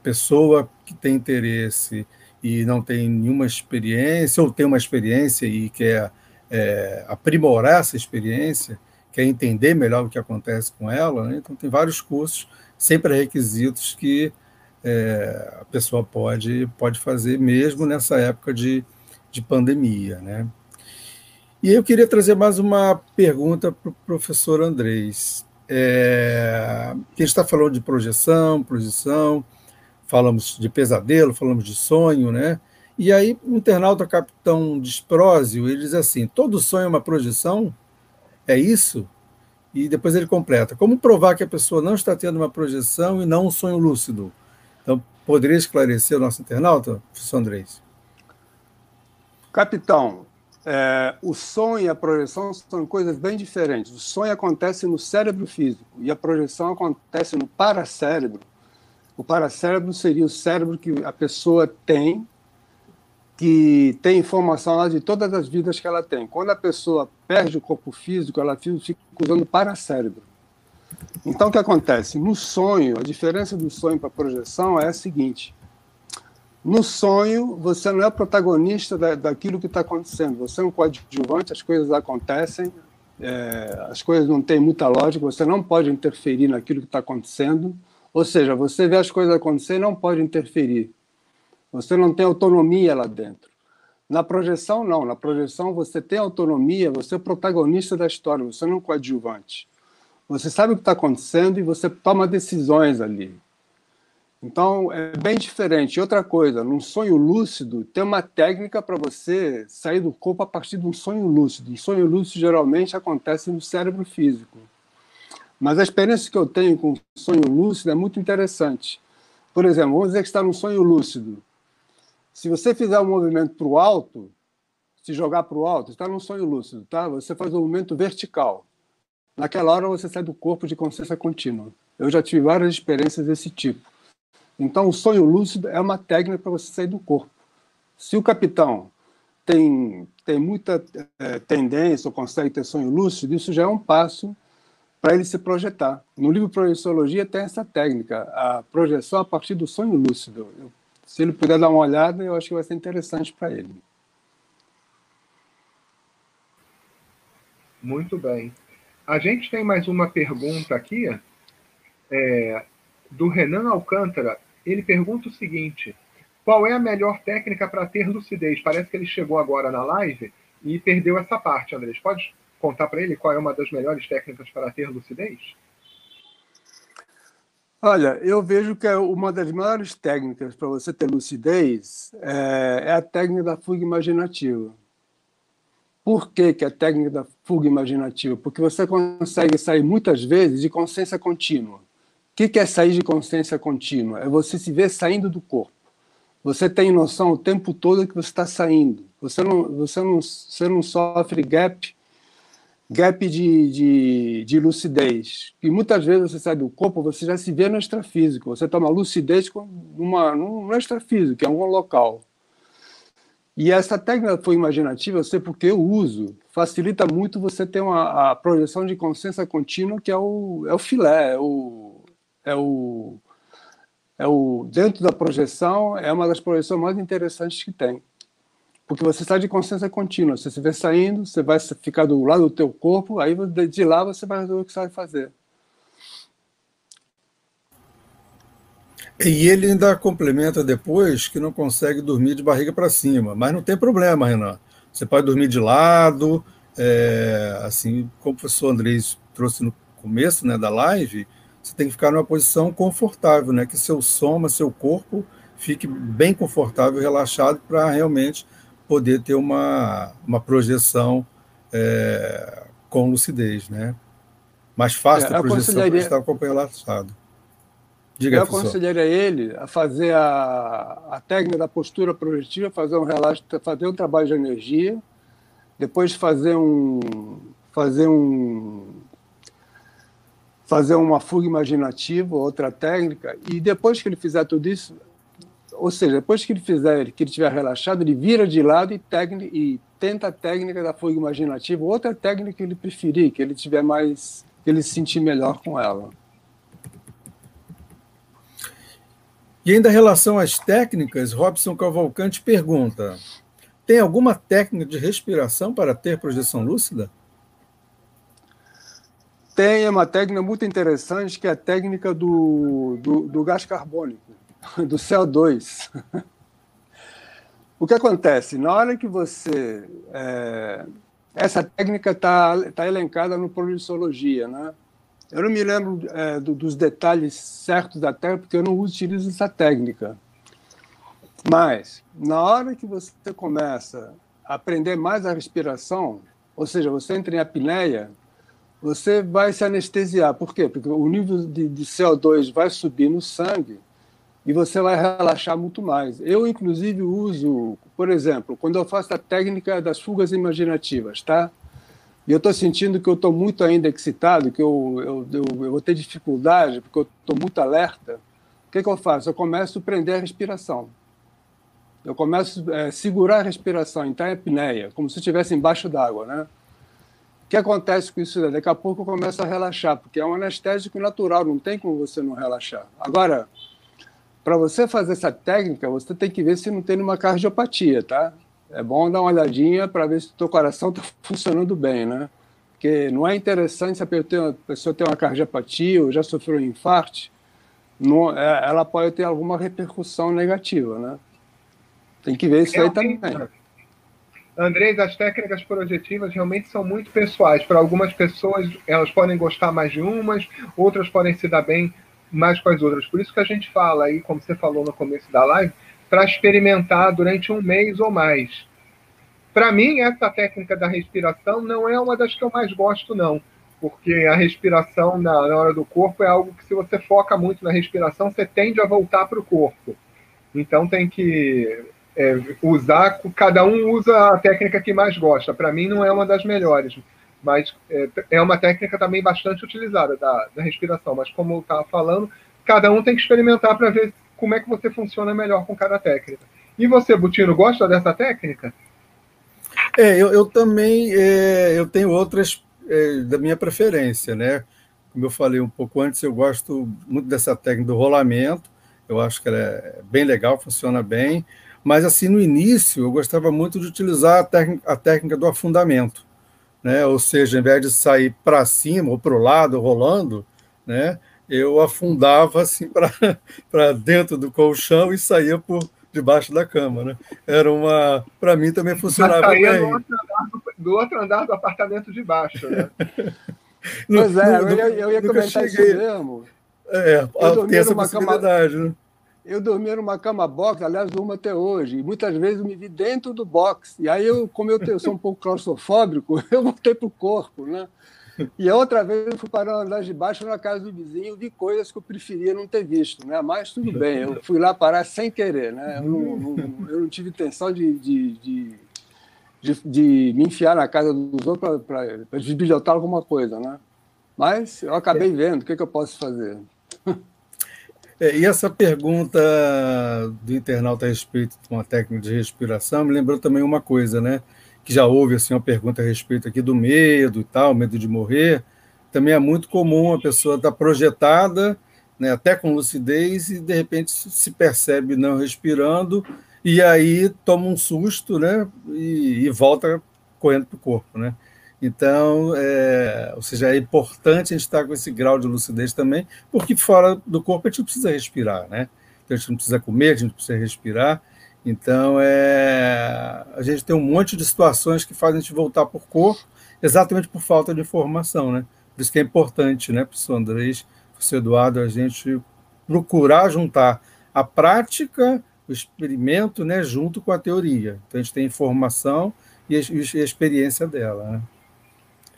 pessoa que tem interesse e não tem nenhuma experiência ou tem uma experiência e quer é, aprimorar essa experiência, quer entender melhor o que acontece com ela, né? então tem vários cursos sem pré-requisitos que é, a pessoa pode, pode fazer mesmo nessa época de, de pandemia. Né? E eu queria trazer mais uma pergunta para o professor Andrés. É, gente está falando de projeção, projeção, falamos de pesadelo, falamos de sonho, né? E aí o internauta Capitão Desprósio, ele diz assim, todo sonho é uma projeção? É isso? E depois ele completa, como provar que a pessoa não está tendo uma projeção e não um sonho lúcido? Então, poderia esclarecer o nosso internauta, professor Andrés? Capitão, é, o sonho e a projeção são coisas bem diferentes. O sonho acontece no cérebro físico e a projeção acontece no paracérebro. O paracérebro seria o cérebro que a pessoa tem, que tem informação lá de todas as vidas que ela tem. Quando a pessoa perde o corpo físico, ela fica usando o paracérebro. Então, o que acontece? No sonho, a diferença do sonho para a projeção é a seguinte: no sonho, você não é protagonista da, daquilo que está acontecendo, você é um coadjuvante, as coisas acontecem, é, as coisas não têm muita lógica, você não pode interferir naquilo que está acontecendo. Ou seja, você vê as coisas acontecer e não pode interferir. Você não tem autonomia lá dentro. Na projeção, não. Na projeção, você tem autonomia, você é protagonista da história, você não é um coadjuvante. Você sabe o que está acontecendo e você toma decisões ali. Então, é bem diferente. Outra coisa, num sonho lúcido, tem uma técnica para você sair do corpo a partir de um sonho lúcido. Um sonho lúcido geralmente acontece no cérebro físico. Mas a experiência que eu tenho com sonho lúcido é muito interessante. Por exemplo, vamos dizer que está num sonho lúcido. Se você fizer um movimento para o alto, se jogar para o alto, está num sonho lúcido, tá? Você faz um movimento vertical. Naquela hora você sai do corpo de consciência contínua. Eu já tive várias experiências desse tipo. Então, o sonho lúcido é uma técnica para você sair do corpo. Se o capitão tem, tem muita é, tendência ou consegue ter sonho lúcido, isso já é um passo para ele se projetar. No livro Projeciologia tem essa técnica, a projeção a partir do sonho lúcido. Eu, se ele puder dar uma olhada, eu acho que vai ser interessante para ele. Muito bem. A gente tem mais uma pergunta aqui, é, do Renan Alcântara. Ele pergunta o seguinte: qual é a melhor técnica para ter lucidez? Parece que ele chegou agora na live e perdeu essa parte, Andrés. Pode contar para ele qual é uma das melhores técnicas para ter lucidez? Olha, eu vejo que é uma das maiores técnicas para você ter lucidez é, é, a técnica da fuga imaginativa. Por que, que é a técnica da fuga imaginativa? Porque você consegue sair muitas vezes de consciência contínua. O que, que é sair de consciência contínua? É você se ver saindo do corpo. Você tem noção o tempo todo que você está saindo. Você não, você não, você não sofre gap gap de, de, de, lucidez. E muitas vezes você sai do corpo, você já se vê no extrafísico. Você toma lucidez numa, num extrafísico, que é um local. E essa técnica foi imaginativa, eu sei porque eu uso, facilita muito você ter uma a projeção de consciência contínua, que é o, é o filé, é o, é o, é o dentro da projeção é uma das projeções mais interessantes que tem porque você está de consciência contínua. Você se vê saindo, você vai ficar do lado do teu corpo, aí de lá você vai resolver o que você vai fazer. E ele ainda complementa depois que não consegue dormir de barriga para cima, mas não tem problema, Renan. Você pode dormir de lado, é, assim como o professor Andrés trouxe no começo né, da live, você tem que ficar numa posição confortável, né, que seu soma, seu corpo fique bem confortável, relaxado, para realmente poder ter uma, uma projeção é, com lucidez, né? Mais fácil é, a projeção para estar com o relaxado. Diga, eu aconselharia ele a fazer a, a técnica da postura projetiva, fazer um relaxo, fazer um trabalho de energia, depois fazer um fazer um fazer uma fuga imaginativa, outra técnica, e depois que ele fizer tudo isso, ou seja, depois que ele fizer, que ele estiver relaxado, ele vira de lado e, técnica, e tenta a técnica da fuga imaginativa, outra técnica que ele preferir, que ele tiver mais, que ele se sentir melhor com ela. E ainda em relação às técnicas, Robson Cavalcante pergunta: tem alguma técnica de respiração para ter projeção lúcida? Tem uma técnica muito interessante que é a técnica do, do, do gás carbônico. do CO2. o que acontece? Na hora que você. É, essa técnica está tá elencada no Projeciologia, né? Eu não me lembro é, do, dos detalhes certos da técnica, porque eu não utilizo essa técnica. Mas, na hora que você começa a aprender mais a respiração, ou seja, você entra em apneia, você vai se anestesiar. Por quê? Porque o nível de, de CO2 vai subir no sangue e você vai relaxar muito mais. Eu, inclusive, uso, por exemplo, quando eu faço a técnica das fugas imaginativas, tá? E eu estou sentindo que eu estou muito ainda excitado, que eu, eu, eu, eu, vou ter dificuldade, porque eu estou muito alerta. O que, que eu faço? Eu começo a prender a respiração. Eu começo a é, segurar a respiração, entrar em apneia, como se estivesse embaixo d'água, né? O que acontece com isso? Daqui a pouco eu começo a relaxar, porque é um anestésico natural, não tem como você não relaxar. Agora, para você fazer essa técnica, você tem que ver se não tem uma cardiopatia, tá? É bom dar uma olhadinha para ver se o teu coração está funcionando bem, né? Porque não é interessante se a pessoa tem uma cardiopatia ou já sofreu um infarto, não, é, ela pode ter alguma repercussão negativa, né? Tem que ver isso aí também. Andrés, as técnicas projetivas realmente são muito pessoais. Para algumas pessoas, elas podem gostar mais de umas, outras podem se dar bem mais com as outras. Por isso que a gente fala aí, como você falou no começo da live, para experimentar durante um mês ou mais. Para mim, essa técnica da respiração não é uma das que eu mais gosto, não. Porque a respiração na, na hora do corpo é algo que, se você foca muito na respiração, você tende a voltar para o corpo. Então, tem que é, usar. Cada um usa a técnica que mais gosta. Para mim, não é uma das melhores mas é, é uma técnica também bastante utilizada da, da respiração. Mas como eu estava falando, cada um tem que experimentar para ver como é que você funciona melhor com cada técnica. E você, Butino, gosta dessa técnica? É, eu, eu também é, eu tenho outras é, da minha preferência, né? Como eu falei um pouco antes, eu gosto muito dessa técnica do rolamento. Eu acho que ela é bem legal, funciona bem. Mas assim, no início, eu gostava muito de utilizar a técnica, a técnica do afundamento né? ou seja, ao invés de sair para cima ou para o lado, rolando, né? Eu afundava assim para dentro do colchão e saía por debaixo da cama, né? Era uma, para mim também funcionava bem. Do outro, do, do outro, andar do apartamento de baixo, né? pois é, no, eu, eu, ia comentar cheguei... isso mesmo. É, eu tem essa possibilidade, cama... né? Eu dormia numa cama box, aliás, durmo até hoje, e muitas vezes eu me vi dentro do box. E aí, eu, como eu, eu sou um pouco claustrofóbico, eu voltei para o corpo, né? E outra vez eu fui para o andar de baixo na casa do vizinho, vi coisas que eu preferia não ter visto, né? Mas tudo bem, eu fui lá parar sem querer, né? Eu não, não eu não tive intenção de, de, de, de, de me enfiar na casa dos outros para desbilhotar alguma coisa, né? Mas eu acabei vendo, o que, que eu posso fazer? É, e essa pergunta do internauta a respeito de uma técnica de respiração me lembrou também uma coisa, né? Que já houve assim, uma pergunta a respeito aqui do medo e tal, medo de morrer. Também é muito comum a pessoa estar projetada, né, até com lucidez, e de repente se percebe não respirando, e aí toma um susto né, e, e volta correndo para o corpo. Né? Então, é, ou seja, é importante a gente estar com esse grau de lucidez também, porque fora do corpo a gente precisa respirar, né? Então, a gente não precisa comer, a gente precisa respirar. Então, é, a gente tem um monte de situações que fazem a gente voltar por corpo, exatamente por falta de informação, né? Por isso que é importante, né, professor Andrés, professor Eduardo, a gente procurar juntar a prática, o experimento, né, junto com a teoria. Então, a gente tem informação e e a experiência dela, né?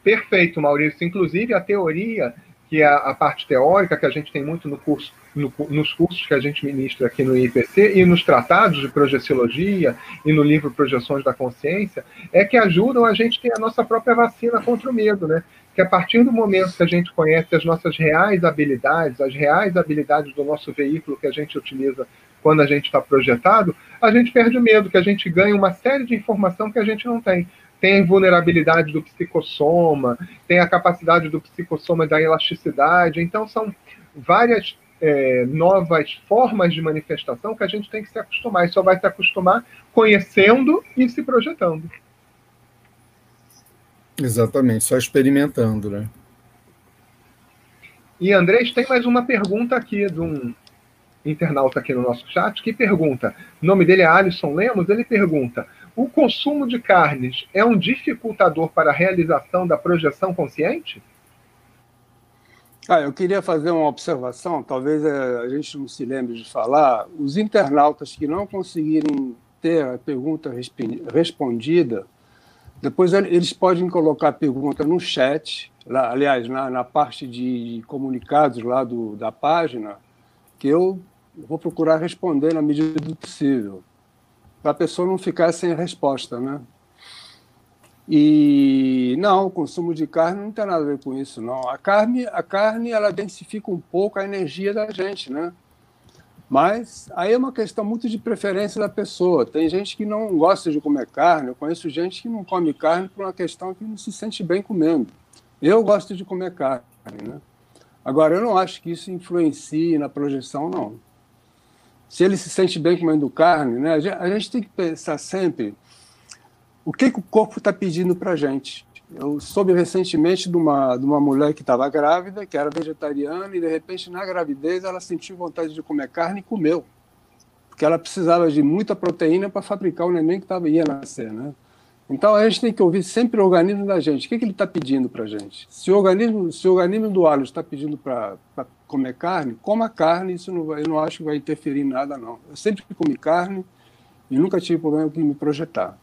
Perfeito, Maurício. Inclusive, a teoria, que é a parte teórica, que a gente tem muito no curso, no, nos cursos que a gente ministra aqui no IPC e nos tratados de projeciologia e no livro Projeções da Consciência, é que ajudam a gente a ter a nossa própria vacina contra o medo, né? Que a partir do momento que a gente conhece as nossas reais habilidades, as reais habilidades do nosso veículo que a gente utiliza quando a gente está projetado, a gente perde o medo, que a gente ganha uma série de informação que a gente não tem tem a vulnerabilidade do psicossoma, tem a capacidade do psicossoma da elasticidade. Então, são várias é, novas formas de manifestação que a gente tem que se acostumar. E só vai se acostumar conhecendo e se projetando. Exatamente, só experimentando, né? E Andrés, tem mais uma pergunta aqui de um internauta aqui no nosso chat que pergunta, o nome dele é Alisson Lemos, ele pergunta: o consumo de carnes é um dificultador para a realização da projeção consciente? Ah, eu queria fazer uma observação, talvez eh, a gente não se lembre de falar. Os internautas que não conseguirem ter a pergunta respondida, depois eles podem colocar a pergunta no chat, lá, aliás, na, na, parte de comunicados lá do, da página, que eu vou procurar responder na medida do possível para a pessoa não ficar sem resposta, né? E não, o consumo de carne não tem nada a ver com isso, não. A carne, a carne ela densifica um pouco a energia da gente, né? Mas aí é uma questão muito de preferência da pessoa. Tem gente que não gosta de comer carne, eu conheço gente que não come carne por uma questão que não se sente bem comendo. Eu gosto de comer carne, né? Agora, eu não acho que isso influencie na projeção, não se ele se sente bem comendo carne, né? A gente tem que pensar sempre o que, que o corpo está pedindo para a gente. Eu soube recentemente de uma, de uma mulher que estava grávida, que era vegetariana, e de repente na gravidez ela sentiu vontade de comer carne e comeu. Porque ela precisava de muita proteína para fabricar o neném que tava, ia nascer, né? Então a gente tem que ouvir sempre o organismo da gente. O que, que ele está pedindo para a gente? Se o organismo, se o organismo do alho está pedindo para comer carne, coma carne. Isso não eu não acho que vai interferir em nada, não. Eu sempre comi carne e nunca tive problema com me projetar.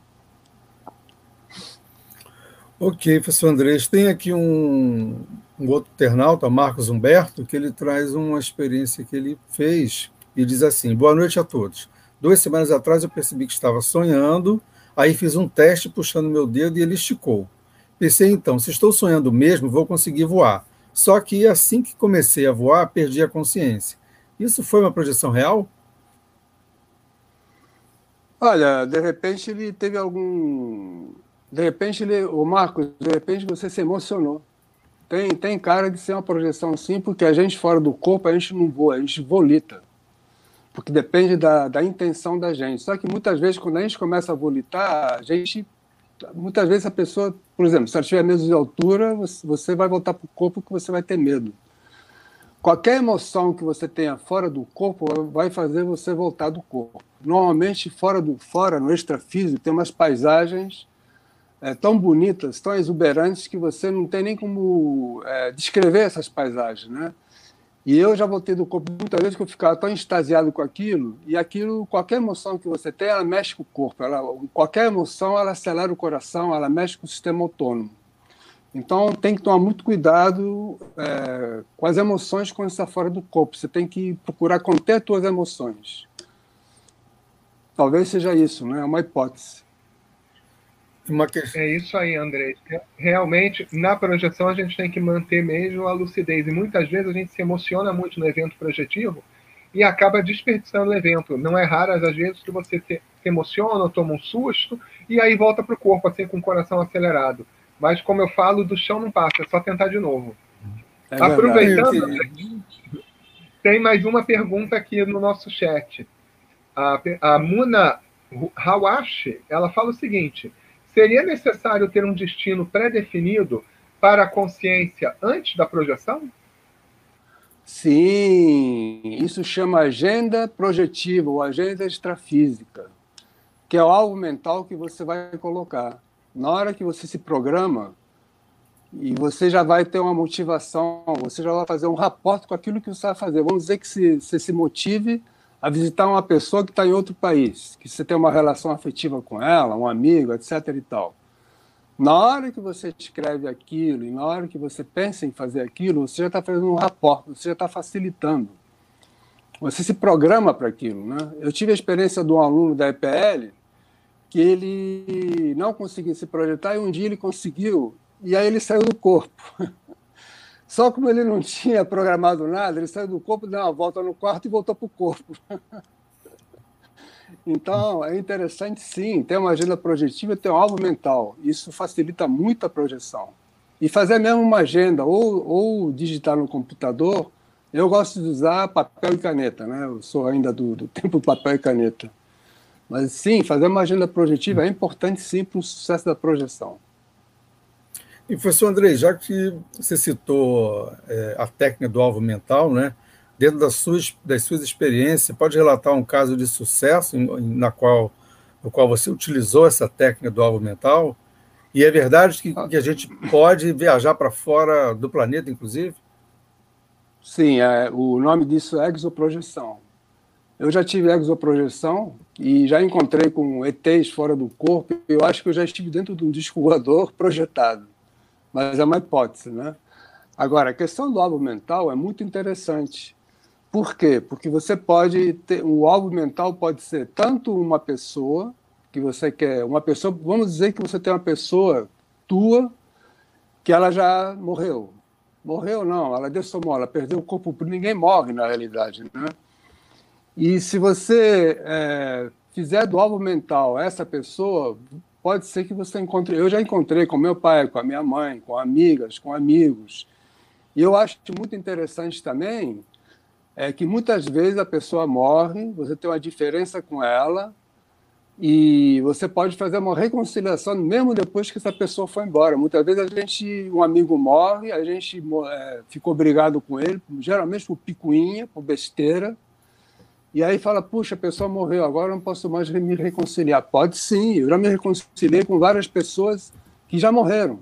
Ok, professor Andrés. Tem aqui um, um outro internauta, Marcos Humberto, que ele traz uma experiência que ele fez e diz assim: Boa noite a todos. Duas semanas atrás eu percebi que estava sonhando Aí fiz um teste puxando meu dedo e ele esticou. Pensei então, se estou sonhando mesmo, vou conseguir voar. Só que assim que comecei a voar, perdi a consciência. Isso foi uma projeção real? Olha, de repente ele teve algum. De repente ele. O Marcos, de repente você se emocionou. Tem, tem cara de ser uma projeção sim, porque a gente fora do corpo, a gente não voa, a gente volita porque depende da, da intenção da gente. Só que muitas vezes, quando a gente começa a volitar, a gente. Muitas vezes a pessoa, por exemplo, se ela tiver medo de altura, você vai voltar para o corpo que você vai ter medo. qualquer emoção que você tenha fora do corpo vai fazer você voltar do corpo. Normalmente, fora do fora, no extrafísico, tem umas paisagens é, tão bonitas, tão exuberantes, que você não tem nem como é, descrever essas paisagens, né? E eu já voltei do corpo muitas vezes que eu ficava tão extasiado com aquilo, e aquilo, qualquer emoção que você tem, ela mexe com o corpo. Ela, qualquer emoção, ela acelera o coração, ela mexe com o sistema autônomo. Então, tem que tomar muito cuidado é, com as emoções quando está fora do corpo. Você tem que procurar conter as suas emoções. Talvez seja isso, né? É uma hipótese. Uma questão... É isso aí, André. Realmente, na projeção, a gente tem que manter mesmo a lucidez. E muitas vezes a gente se emociona muito no evento projetivo e acaba desperdiçando o evento. Não é raro, às vezes, que você se emociona toma um susto e aí volta para o corpo, assim, com o coração acelerado. Mas, como eu falo, do chão não passa, é só tentar de novo. É Aproveitando, tem mais uma pergunta aqui no nosso chat. A, a Muna Hawashi, ela fala o seguinte: seria necessário ter um destino pré-definido para a consciência antes da projeção? Sim, isso chama agenda projetiva ou agenda extrafísica, que é algo mental que você vai colocar na hora que você se programa, e você já vai ter uma motivação, você já vai fazer um rapport com aquilo que você vai fazer. Vamos dizer que você se motive a visitar uma pessoa que está em outro país, que você tem uma relação afetiva com ela, um amigo, etc. e tal. Na hora que você escreve aquilo e na hora que você pensa em fazer aquilo, você já está fazendo um rapport, você já está facilitando. Você se programa para aquilo. Né? Eu tive a experiência de um aluno da EPL que ele não conseguia se projetar e um dia ele conseguiu e aí ele saiu do corpo. Só como ele não tinha programado nada, ele saiu do corpo, deu uma volta no quarto e voltou para o corpo. Então, é interessante sim, ter uma agenda projetiva, ter um alvo mental. Isso facilita muito a projeção. E fazer mesmo uma agenda, ou, ou digitar no computador, eu gosto de usar papel e caneta, né? Eu sou ainda do, do tempo papel e caneta. Mas sim, fazer uma agenda projetiva é importante sim para o sucesso da projeção. E professor Andrei, já que você citou é, a técnica do alvo mental, né? Dentro das suas, das suas experiências, pode relatar um caso de sucesso em, na qual, no qual você utilizou essa técnica do alvo mental? E é verdade que, que a gente pode viajar para fora do planeta, inclusive? Sim, é, o nome disso é exoprojeção. Eu já tive exoprojeção e já encontrei com ETs fora do corpo. Eu acho que eu já estive dentro de um disco voador projetado, mas é uma hipótese, né? Agora, a questão do alvo mental é muito interessante. Por quê? Porque você pode ter. O alvo mental pode ser tanto uma pessoa que você quer, uma pessoa. Vamos dizer que você tem uma pessoa tua que ela já morreu. Morreu, não, ela dessomou, ela perdeu o corpo. Ninguém morre na realidade, né? E se você é, fizer do alvo mental essa pessoa, pode ser que você encontre. Eu já encontrei com meu pai, com a minha mãe, com amigas, com amigos. E eu acho muito interessante também é que muitas vezes a pessoa morre, você tem uma diferença com ela, e você pode fazer uma reconciliação mesmo depois que essa pessoa foi embora. Muitas vezes a gente, um amigo morre, a gente é, ficou brigado com ele, geralmente por picuinha, por besteira, e aí fala, puxa, a pessoa morreu, agora não posso mais me reconciliar. Pode sim, eu já me reconciliei com várias pessoas que já morreram.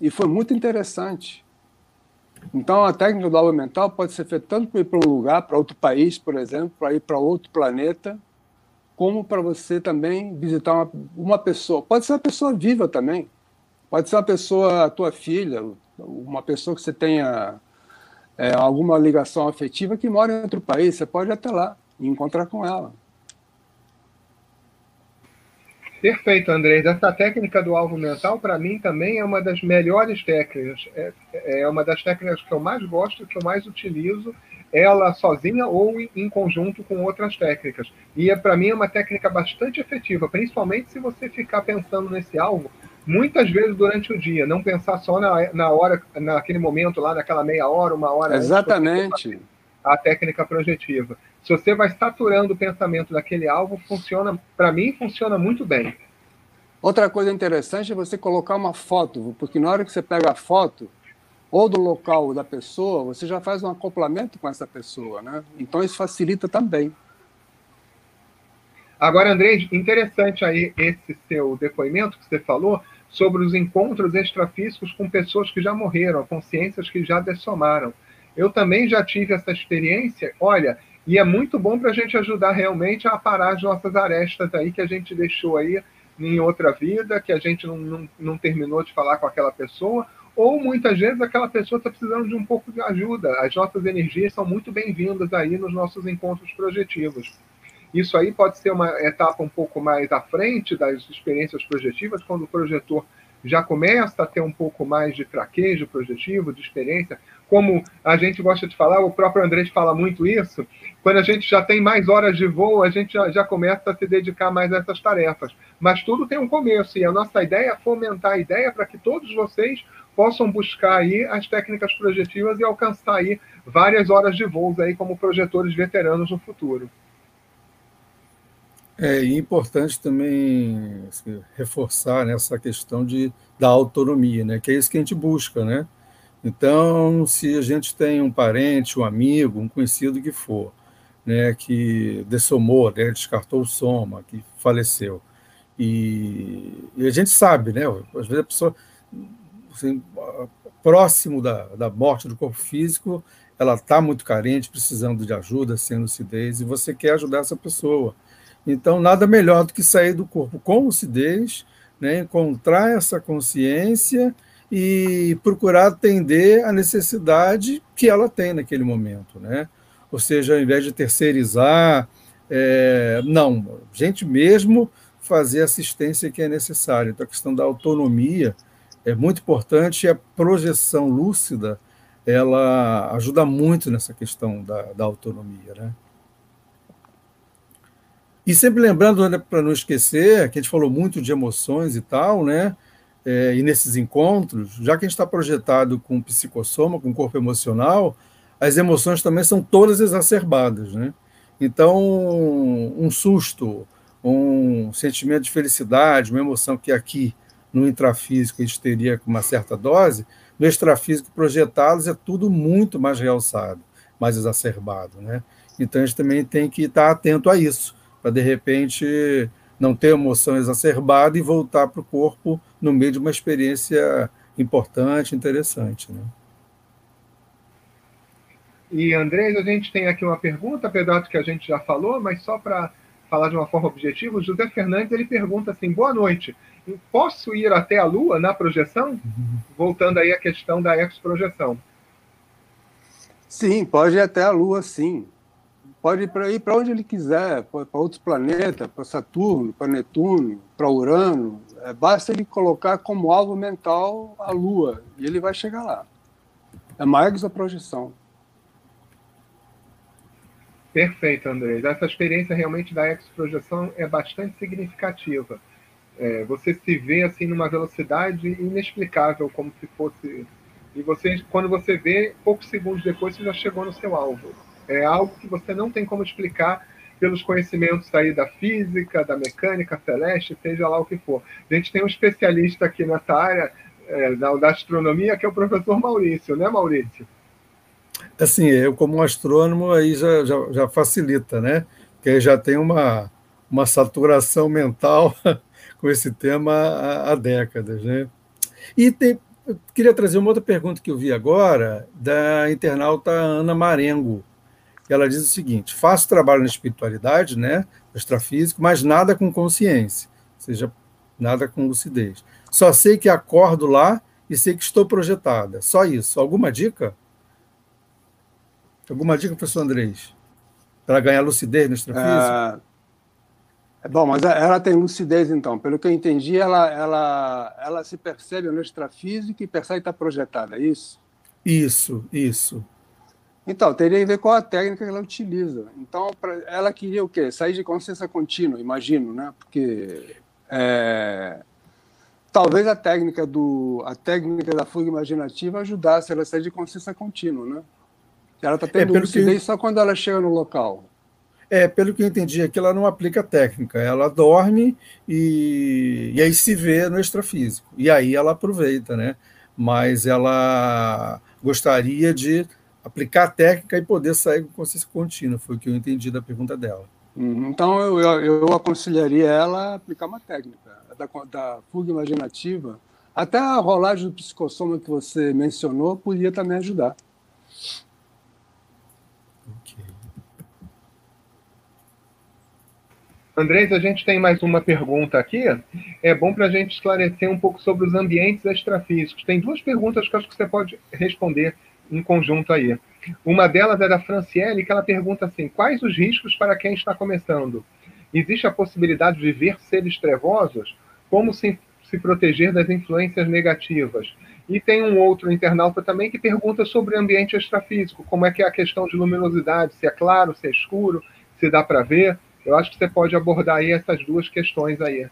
E foi muito interessante. Então, a técnica do alvo mental pode ser feita tanto para ir para um lugar, para outro país, por exemplo, para ir para outro planeta, como para você também visitar uma, uma pessoa. Pode ser uma pessoa viva também. Pode ser uma pessoa, a tua filha, uma pessoa que você tenha é, alguma ligação afetiva que mora em outro país, você pode ir até lá e encontrar com ela. Perfeito, Andrés. Essa técnica do alvo mental, para mim, também é uma das melhores técnicas. É, é, uma das técnicas que eu mais gosto, que eu mais utilizo, ela sozinha ou em conjunto com outras técnicas. E, é, para mim, é uma técnica bastante efetiva, principalmente se você ficar pensando nesse alvo muitas vezes durante o dia, não pensar só na, na hora, naquele momento lá, naquela meia hora, uma hora. Exatamente. A técnica projetiva. Se você vai saturando o pensamento daquele alvo, funciona, para mim, funciona muito bem. Outra coisa interessante é você colocar uma foto, porque na hora que você pega a foto, ou do local da pessoa, você já faz um acoplamento com essa pessoa, né? Então isso facilita também. Agora, André, interessante aí esse seu depoimento que você falou sobre os encontros extrafísicos com pessoas que já morreram, consciências que já dessomaram. Eu também já tive essa experiência, olha, e é muito bom para a gente ajudar realmente a parar as nossas arestas aí que a gente deixou aí em outra vida, que a gente não, não, não terminou de falar com aquela pessoa, ou muitas vezes aquela pessoa está precisando de um pouco de ajuda. As nossas energias são muito bem-vindas aí nos nossos encontros projetivos. Isso aí pode ser uma etapa um pouco mais à frente das experiências projetivas, quando o projetor já começa a ter um pouco mais de traquejo projetivo, de experiência. Como a gente gosta de falar, o próprio Andrés fala muito isso, quando a gente já tem mais horas de voo, a gente já, já começa a se dedicar mais a essas tarefas. Mas tudo tem um começo, e a nossa ideia é fomentar a ideia para que todos vocês possam buscar aí as técnicas projetivas e alcançar aí várias horas de voos aí como projetores veteranos no futuro. É importante também assim, reforçar nessa questão de, da autonomia, né? que é isso que a gente busca. Né? Então, se a gente tem um parente, um amigo, um conhecido que for, né, que dessomou, né, descartou o soma, que faleceu, e, e, a gente sabe, né, às vezes a pessoa, assim, próximo da, da morte do corpo físico, ela está muito carente, precisando de ajuda, sem lucidez, e você quer ajudar essa pessoa. Então, nada melhor do que sair do corpo com lucidez, né, encontrar essa consciência e procurar atender a necessidade que ela tem naquele momento. Né? Ou seja, ao invés de terceirizar, é, não, gente mesmo fazer a assistência que é necessária. Então, a questão da autonomia é muito importante e a projeção lúcida ela ajuda muito nessa questão da, da autonomia. Né? E sempre lembrando, né, para não esquecer, que a gente falou muito de emoções e tal, né? É, e nesses encontros, já que a gente está projetado com psicossoma, com corpo emocional, as emoções também são todas exacerbadas, né? Então, um susto, um sentimento de felicidade, uma emoção que aqui no intrafísico a gente teria com uma certa dose, no extrafísico projetados é tudo muito mais realçado, mais exacerbado, né? Então a gente também tem que estar atento a isso para de repente não ter emoção exacerbada e voltar para o corpo no meio de uma experiência importante, interessante. Né? E, Andrés, a gente tem aqui uma pergunta, apesar do que a gente já falou, mas só para falar de uma forma objetiva, o José Fernandes ele pergunta assim: boa noite, posso ir até a Lua na projeção? Uhum. Voltando aí à questão da ex-projeção. Sim, pode ir até a Lua, sim pode ir para onde ele quiser, para outros planetas, para Saturno, para Netuno, para Urano. É, basta ele colocar como alvo mental a Lua e ele vai chegar lá. É mais a projeção. Perfeito, Andrés. Essa experiência realmente da ex-projeção é bastante significativa. É, você se vê assim numa velocidade inexplicável, como se fosse. E você, quando você vê, poucos segundos depois, você já chegou no seu alvo. É algo que você não tem como explicar pelos conhecimentos aí da física, da mecânica celeste, seja lá o que for. A gente tem um especialista aqui nessa área é, da, da astronomia, que é o professor Maurício, né, Maurício? Assim, eu como astrônomo aí já, já, já facilita, né? Porque aí já tem uma, uma saturação mental com esse tema há, há décadas, né? E tem, queria trazer uma outra pergunta que eu vi agora, da internauta Ana Marengo ela diz o seguinte: faço trabalho na espiritualidade, né, extrafísico, mas nada com consciência, ou seja, nada com lucidez. Só sei que acordo lá e sei que estou projetada. Só isso. Alguma dica? Alguma dica, professor Andrés? Para ganhar lucidez no extrafísico? É, bom, mas ela tem lucidez, então. Pelo que eu entendi, ela, ela, ela se percebe no extrafísico e percebe que está projetada, é isso? Isso, isso. Então, teria que ver qual a técnica que ela utiliza. Então, ela queria o quê? Sair de consciência contínua, imagino, né? Porque é, talvez a técnica do a técnica da fuga imaginativa ajudasse ela a sair de consciência contínua, né? Ela está tendo é, lucidez que... só quando ela chega no local. É, pelo que eu entendi aqui, ela não aplica técnica. Ela dorme e, e aí se vê no extrafísico. E aí ela aproveita, né? mas ela gostaria de aplicar a técnica e poder sair com consciência contínua, foi o que eu entendi da pergunta dela. Uhum. Então, eu, eu, eu aconselharia ela a aplicar uma técnica da, da fuga imaginativa. Até a rolagem do psicossoma que você mencionou podia também ajudar. Andrés, a gente tem mais uma pergunta aqui. É bom para a gente esclarecer um pouco sobre os ambientes extrafísicos. Tem duas perguntas que acho que você pode responder em conjunto aí. Uma delas é da Franciele, que ela pergunta assim: quais os riscos para quem está começando? Existe a possibilidade de ver seres trevosos? Como se, se proteger das influências negativas? E tem um outro internauta também que pergunta sobre ambiente extrafísico, como é que é a questão de luminosidade, se é claro, se é escuro, se dá para ver. Eu acho que você pode abordar aí essas duas questões aí.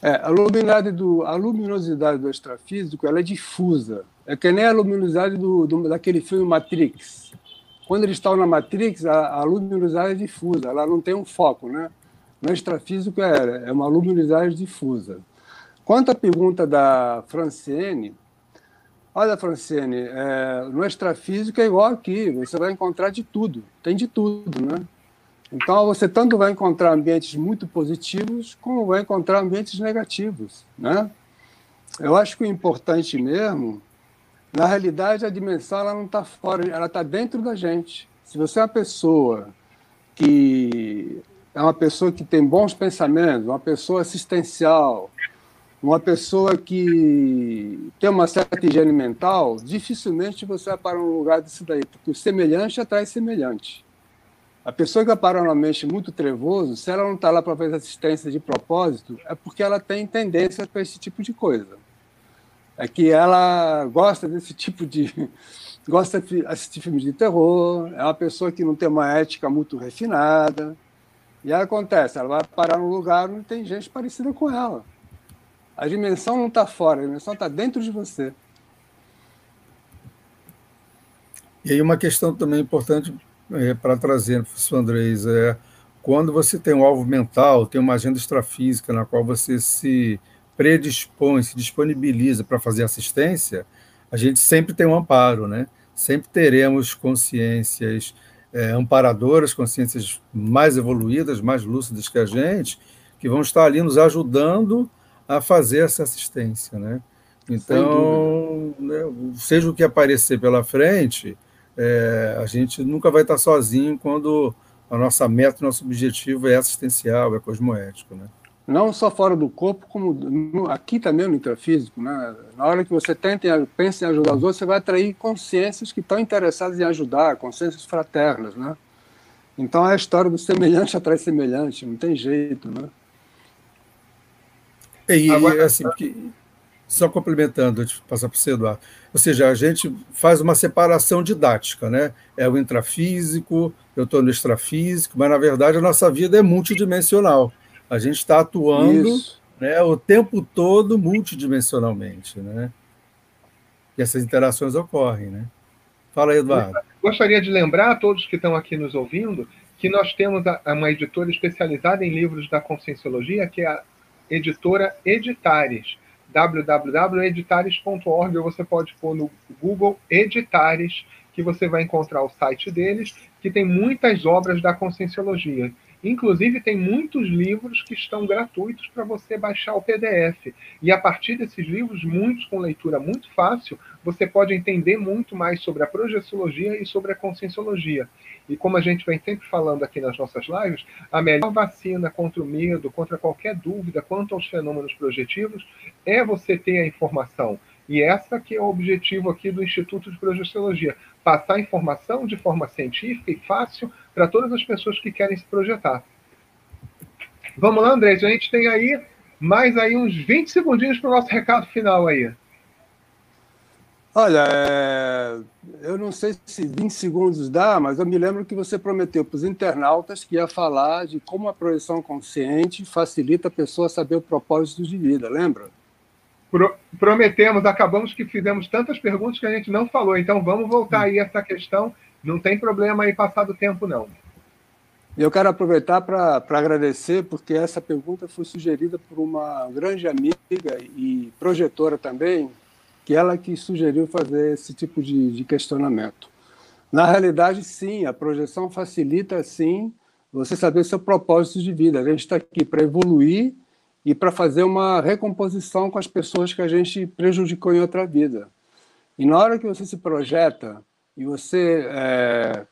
É, a, luminosidade do, a luminosidade do extrafísico ela é difusa. É que nem a luminosidade do, do daquele filme Matrix. Quando eles estão na Matrix, a, a, luminosidade é difusa, ela não tem um foco. Né? No extrafísico é, é uma luminosidade difusa. Quanto à pergunta da Franciene, olha, Franciene, é, no extrafísico é igual aqui, você vai encontrar de tudo, tem de tudo, né? Então, você tanto vai encontrar ambientes muito positivos, como vai encontrar ambientes negativos. Né? Eu acho que o importante mesmo, na realidade, a dimensão ela não está fora, ela está dentro da gente. Se você é uma pessoa que é uma pessoa que tem bons pensamentos, uma pessoa assistencial, uma pessoa que tem uma certa higiene mental, dificilmente você vai para um lugar desse daí, porque o semelhante atrai semelhante. A pessoa que é paranormalmente muito trevoso, se ela não está lá para fazer assistência de propósito, é porque ela tem tendência para esse tipo de coisa. É que ela gosta desse tipo de. gosta de assistir filmes de terror, é uma pessoa que não tem uma ética muito refinada. E aí acontece, ela vai parar num lugar onde tem gente parecida com ela. A dimensão não está fora, a dimensão está dentro de você. E aí uma questão também importante é, para trazer, professor Andrés, é quando você tem um alvo mental, tem uma agenda extrafísica na qual você se predispõe, se disponibiliza para fazer assistência, a gente sempre tem um amparo, né? Sempre teremos consciências é, amparadoras, consciências mais evoluídas, mais lúcidas que a gente, que vão estar ali nos ajudando a fazer essa assistência, né? Então, né, seja o que aparecer pela frente, é, a gente nunca vai estar sozinho quando a nossa meta, nosso objetivo é assistencial, é cosmoético, né? Não só fora do corpo, como no, aqui também no intrafísico, né? Na hora que você tenta, pensa em ajudar os outros, você vai atrair consciências que estão interessadas em ajudar, consciências fraternas, né? Então é a história do semelhante atrai semelhante, não tem jeito, né? E, Agora, assim, porque só complementando, antes de passar para você, Eduardo. Ou seja, a gente faz uma separação didática, né? É o intrafísico, eu estou no extrafísico, mas na verdade a nossa vida é multidimensional. A gente está atuando né, o tempo todo multidimensionalmente, né? E essas interações ocorrem, né? Fala aí, Eduardo. Gostaria de lembrar a todos que estão aqui nos ouvindo que nós temos uma editora especializada em livros da Conscienciologia, que é a editora Editares www.editares.org ou você pode pôr no Google Editares, que você vai encontrar o site deles, que tem muitas obras da Conscienciologia. Inclusive, tem muitos livros que estão gratuitos para você baixar o PDF. E a partir desses livros, muitos com leitura muito fácil, você pode entender muito mais sobre a projeciologia e sobre a conscienciologia. E como a gente vem sempre falando aqui nas nossas lives, a melhor vacina contra o medo, contra qualquer dúvida quanto aos fenômenos projetivos, é você ter a informação. E essa que é o objetivo aqui do Instituto de Projeciologia, passar informação de forma científica e fácil para todas as pessoas que querem se projetar. Vamos lá, André, a gente tem aí mais aí uns 20 segundinhos para o nosso recado final aí. Olha, é... eu não sei se 20 segundos dá, mas eu me lembro que você prometeu para os internautas que ia falar de como a projeção consciente facilita a pessoa saber o propósito de vida, lembra? Pro, prometemos, acabamos que fizemos tantas perguntas que a gente não falou, então vamos voltar aí a essa questão. Não tem problema aí passar do tempo, não. Eu quero aproveitar para agradecer, porque essa pergunta foi sugerida por uma grande amiga e projetora também, que ela que sugeriu fazer esse tipo de, de questionamento. Na realidade, sim, a projeção facilita, sim, você saber seu propósito de vida. A gente está aqui para evoluir e para fazer uma recomposição com as pessoas que a gente prejudicou em outra vida. E na hora que você se projeta e você é,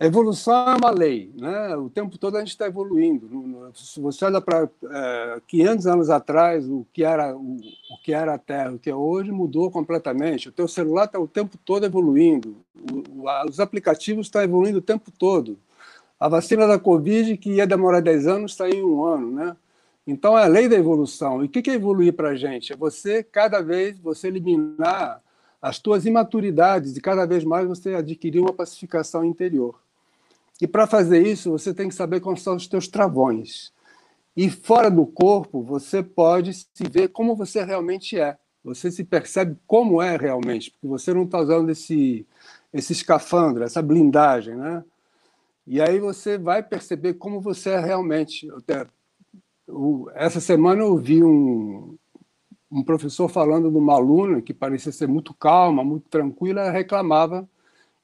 a evolução é uma lei, né? O tempo todo a gente está evoluindo. Se você olha para é, 500 anos atrás, o que era o, o, que era a Terra, o que é hoje mudou completamente. O teu celular está o tempo todo evoluindo. O, o, os aplicativos estão evoluindo o tempo todo. A vacina da Covid, que ia demorar 10 anos, está em um ano, né? Então é a lei da evolução. E o que é evoluir para a gente? É você cada vez você eliminar as tuas imaturidades e cada vez mais você adquirir uma pacificação interior. E para fazer isso, você tem que saber quais são os teus travões. E fora do corpo, você pode se ver como você realmente é. Você se percebe como é realmente, porque você não está usando esse, esse escafandro, essa blindagem, né? E aí você vai perceber como você é realmente. Essa semana eu vi um, um professor falando de uma aluna que parecia ser muito calma, muito tranquila, reclamava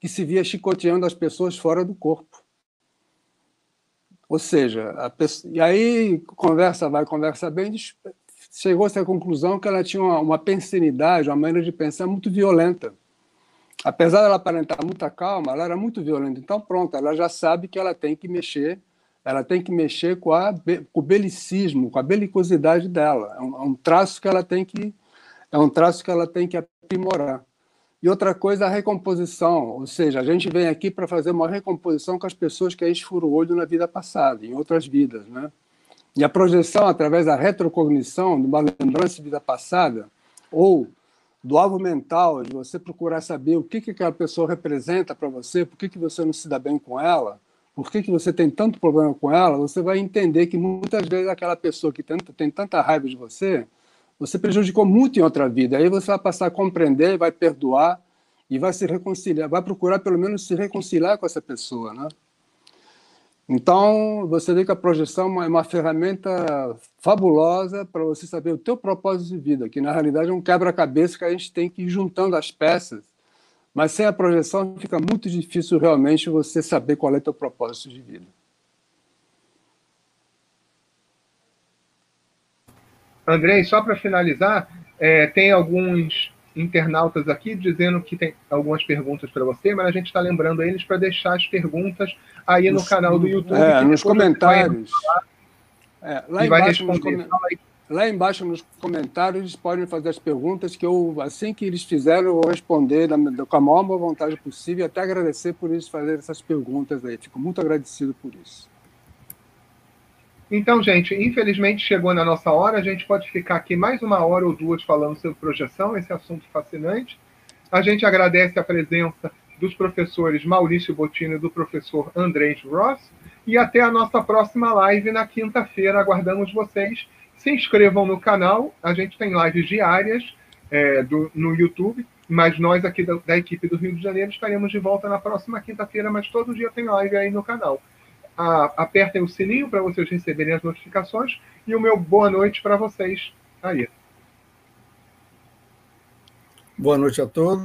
que se via chicoteando as pessoas fora do corpo. Ou seja, pessoa, e aí conversa vai, conversa bem, chegou-se à conclusão que ela tinha uma, uma pensinidade, uma maneira de pensar muito violenta. Apesar dela aparentar muita calma, ela era muito violenta. Então, pronto, ela já sabe que ela tem que mexer, ela tem que mexer com, a, com o belicismo, com a belicosidade dela. É um, é um traço que ela tem que é um traço que ela tem que aprimorar. E outra coisa, a recomposição, ou seja, a gente vem aqui para fazer uma recomposição com as pessoas que a gente furou o olho na vida passada, em outras vidas, né? E a projeção através da retrocognição, de uma lembrança de vida passada, ou do alvo mental, de você procurar saber o que, que aquela pessoa representa para você, por que, que você não se dá bem com ela, por que, que você tem tanto problema com ela, você vai entender que muitas vezes aquela pessoa que tem, tem tanta raiva de você você prejudicou muito em outra vida. Aí você vai passar a compreender, vai perdoar e vai se reconciliar, vai procurar pelo menos se reconciliar com essa pessoa, né? Então, você vê que a projeção é uma ferramenta fabulosa para você saber o teu propósito de vida, que na realidade é um quebra-cabeça que a gente tem que ir juntando as peças, mas sem a projeção fica muito difícil realmente você saber qual é o teu propósito de vida. Andrei, só para finalizar, é, tem alguns internautas aqui dizendo que tem algumas perguntas para você, mas a gente está lembrando eles para deixar as perguntas aí no canal do YouTube. É, nos comentários. É, lá, embaixo nos com... lá embaixo nos comentários eles podem fazer as perguntas que eu, assim que eles fizerem, eu vou responder com a maior boa vontade possível e até agradecer por eles fazerem essas perguntas aí. Fico muito agradecido por isso. Então, gente, infelizmente chegou na nossa hora. A gente pode ficar aqui mais uma hora ou duas falando sobre projeção, esse assunto fascinante. A gente agradece a presença dos professores Maurício Bottini e do professor Andrés Ross. E até a nossa próxima live na quinta-feira. Aguardamos vocês. Se inscrevam no canal. A gente tem lives diárias é, do, no YouTube. Mas nós aqui da, da equipe do Rio de Janeiro estaremos de volta na próxima quinta-feira. Mas todo dia tem live aí no canal a, apertem o sininho para vocês receberem as notificações e o meu boa noite para vocês aí. Boa noite a todos.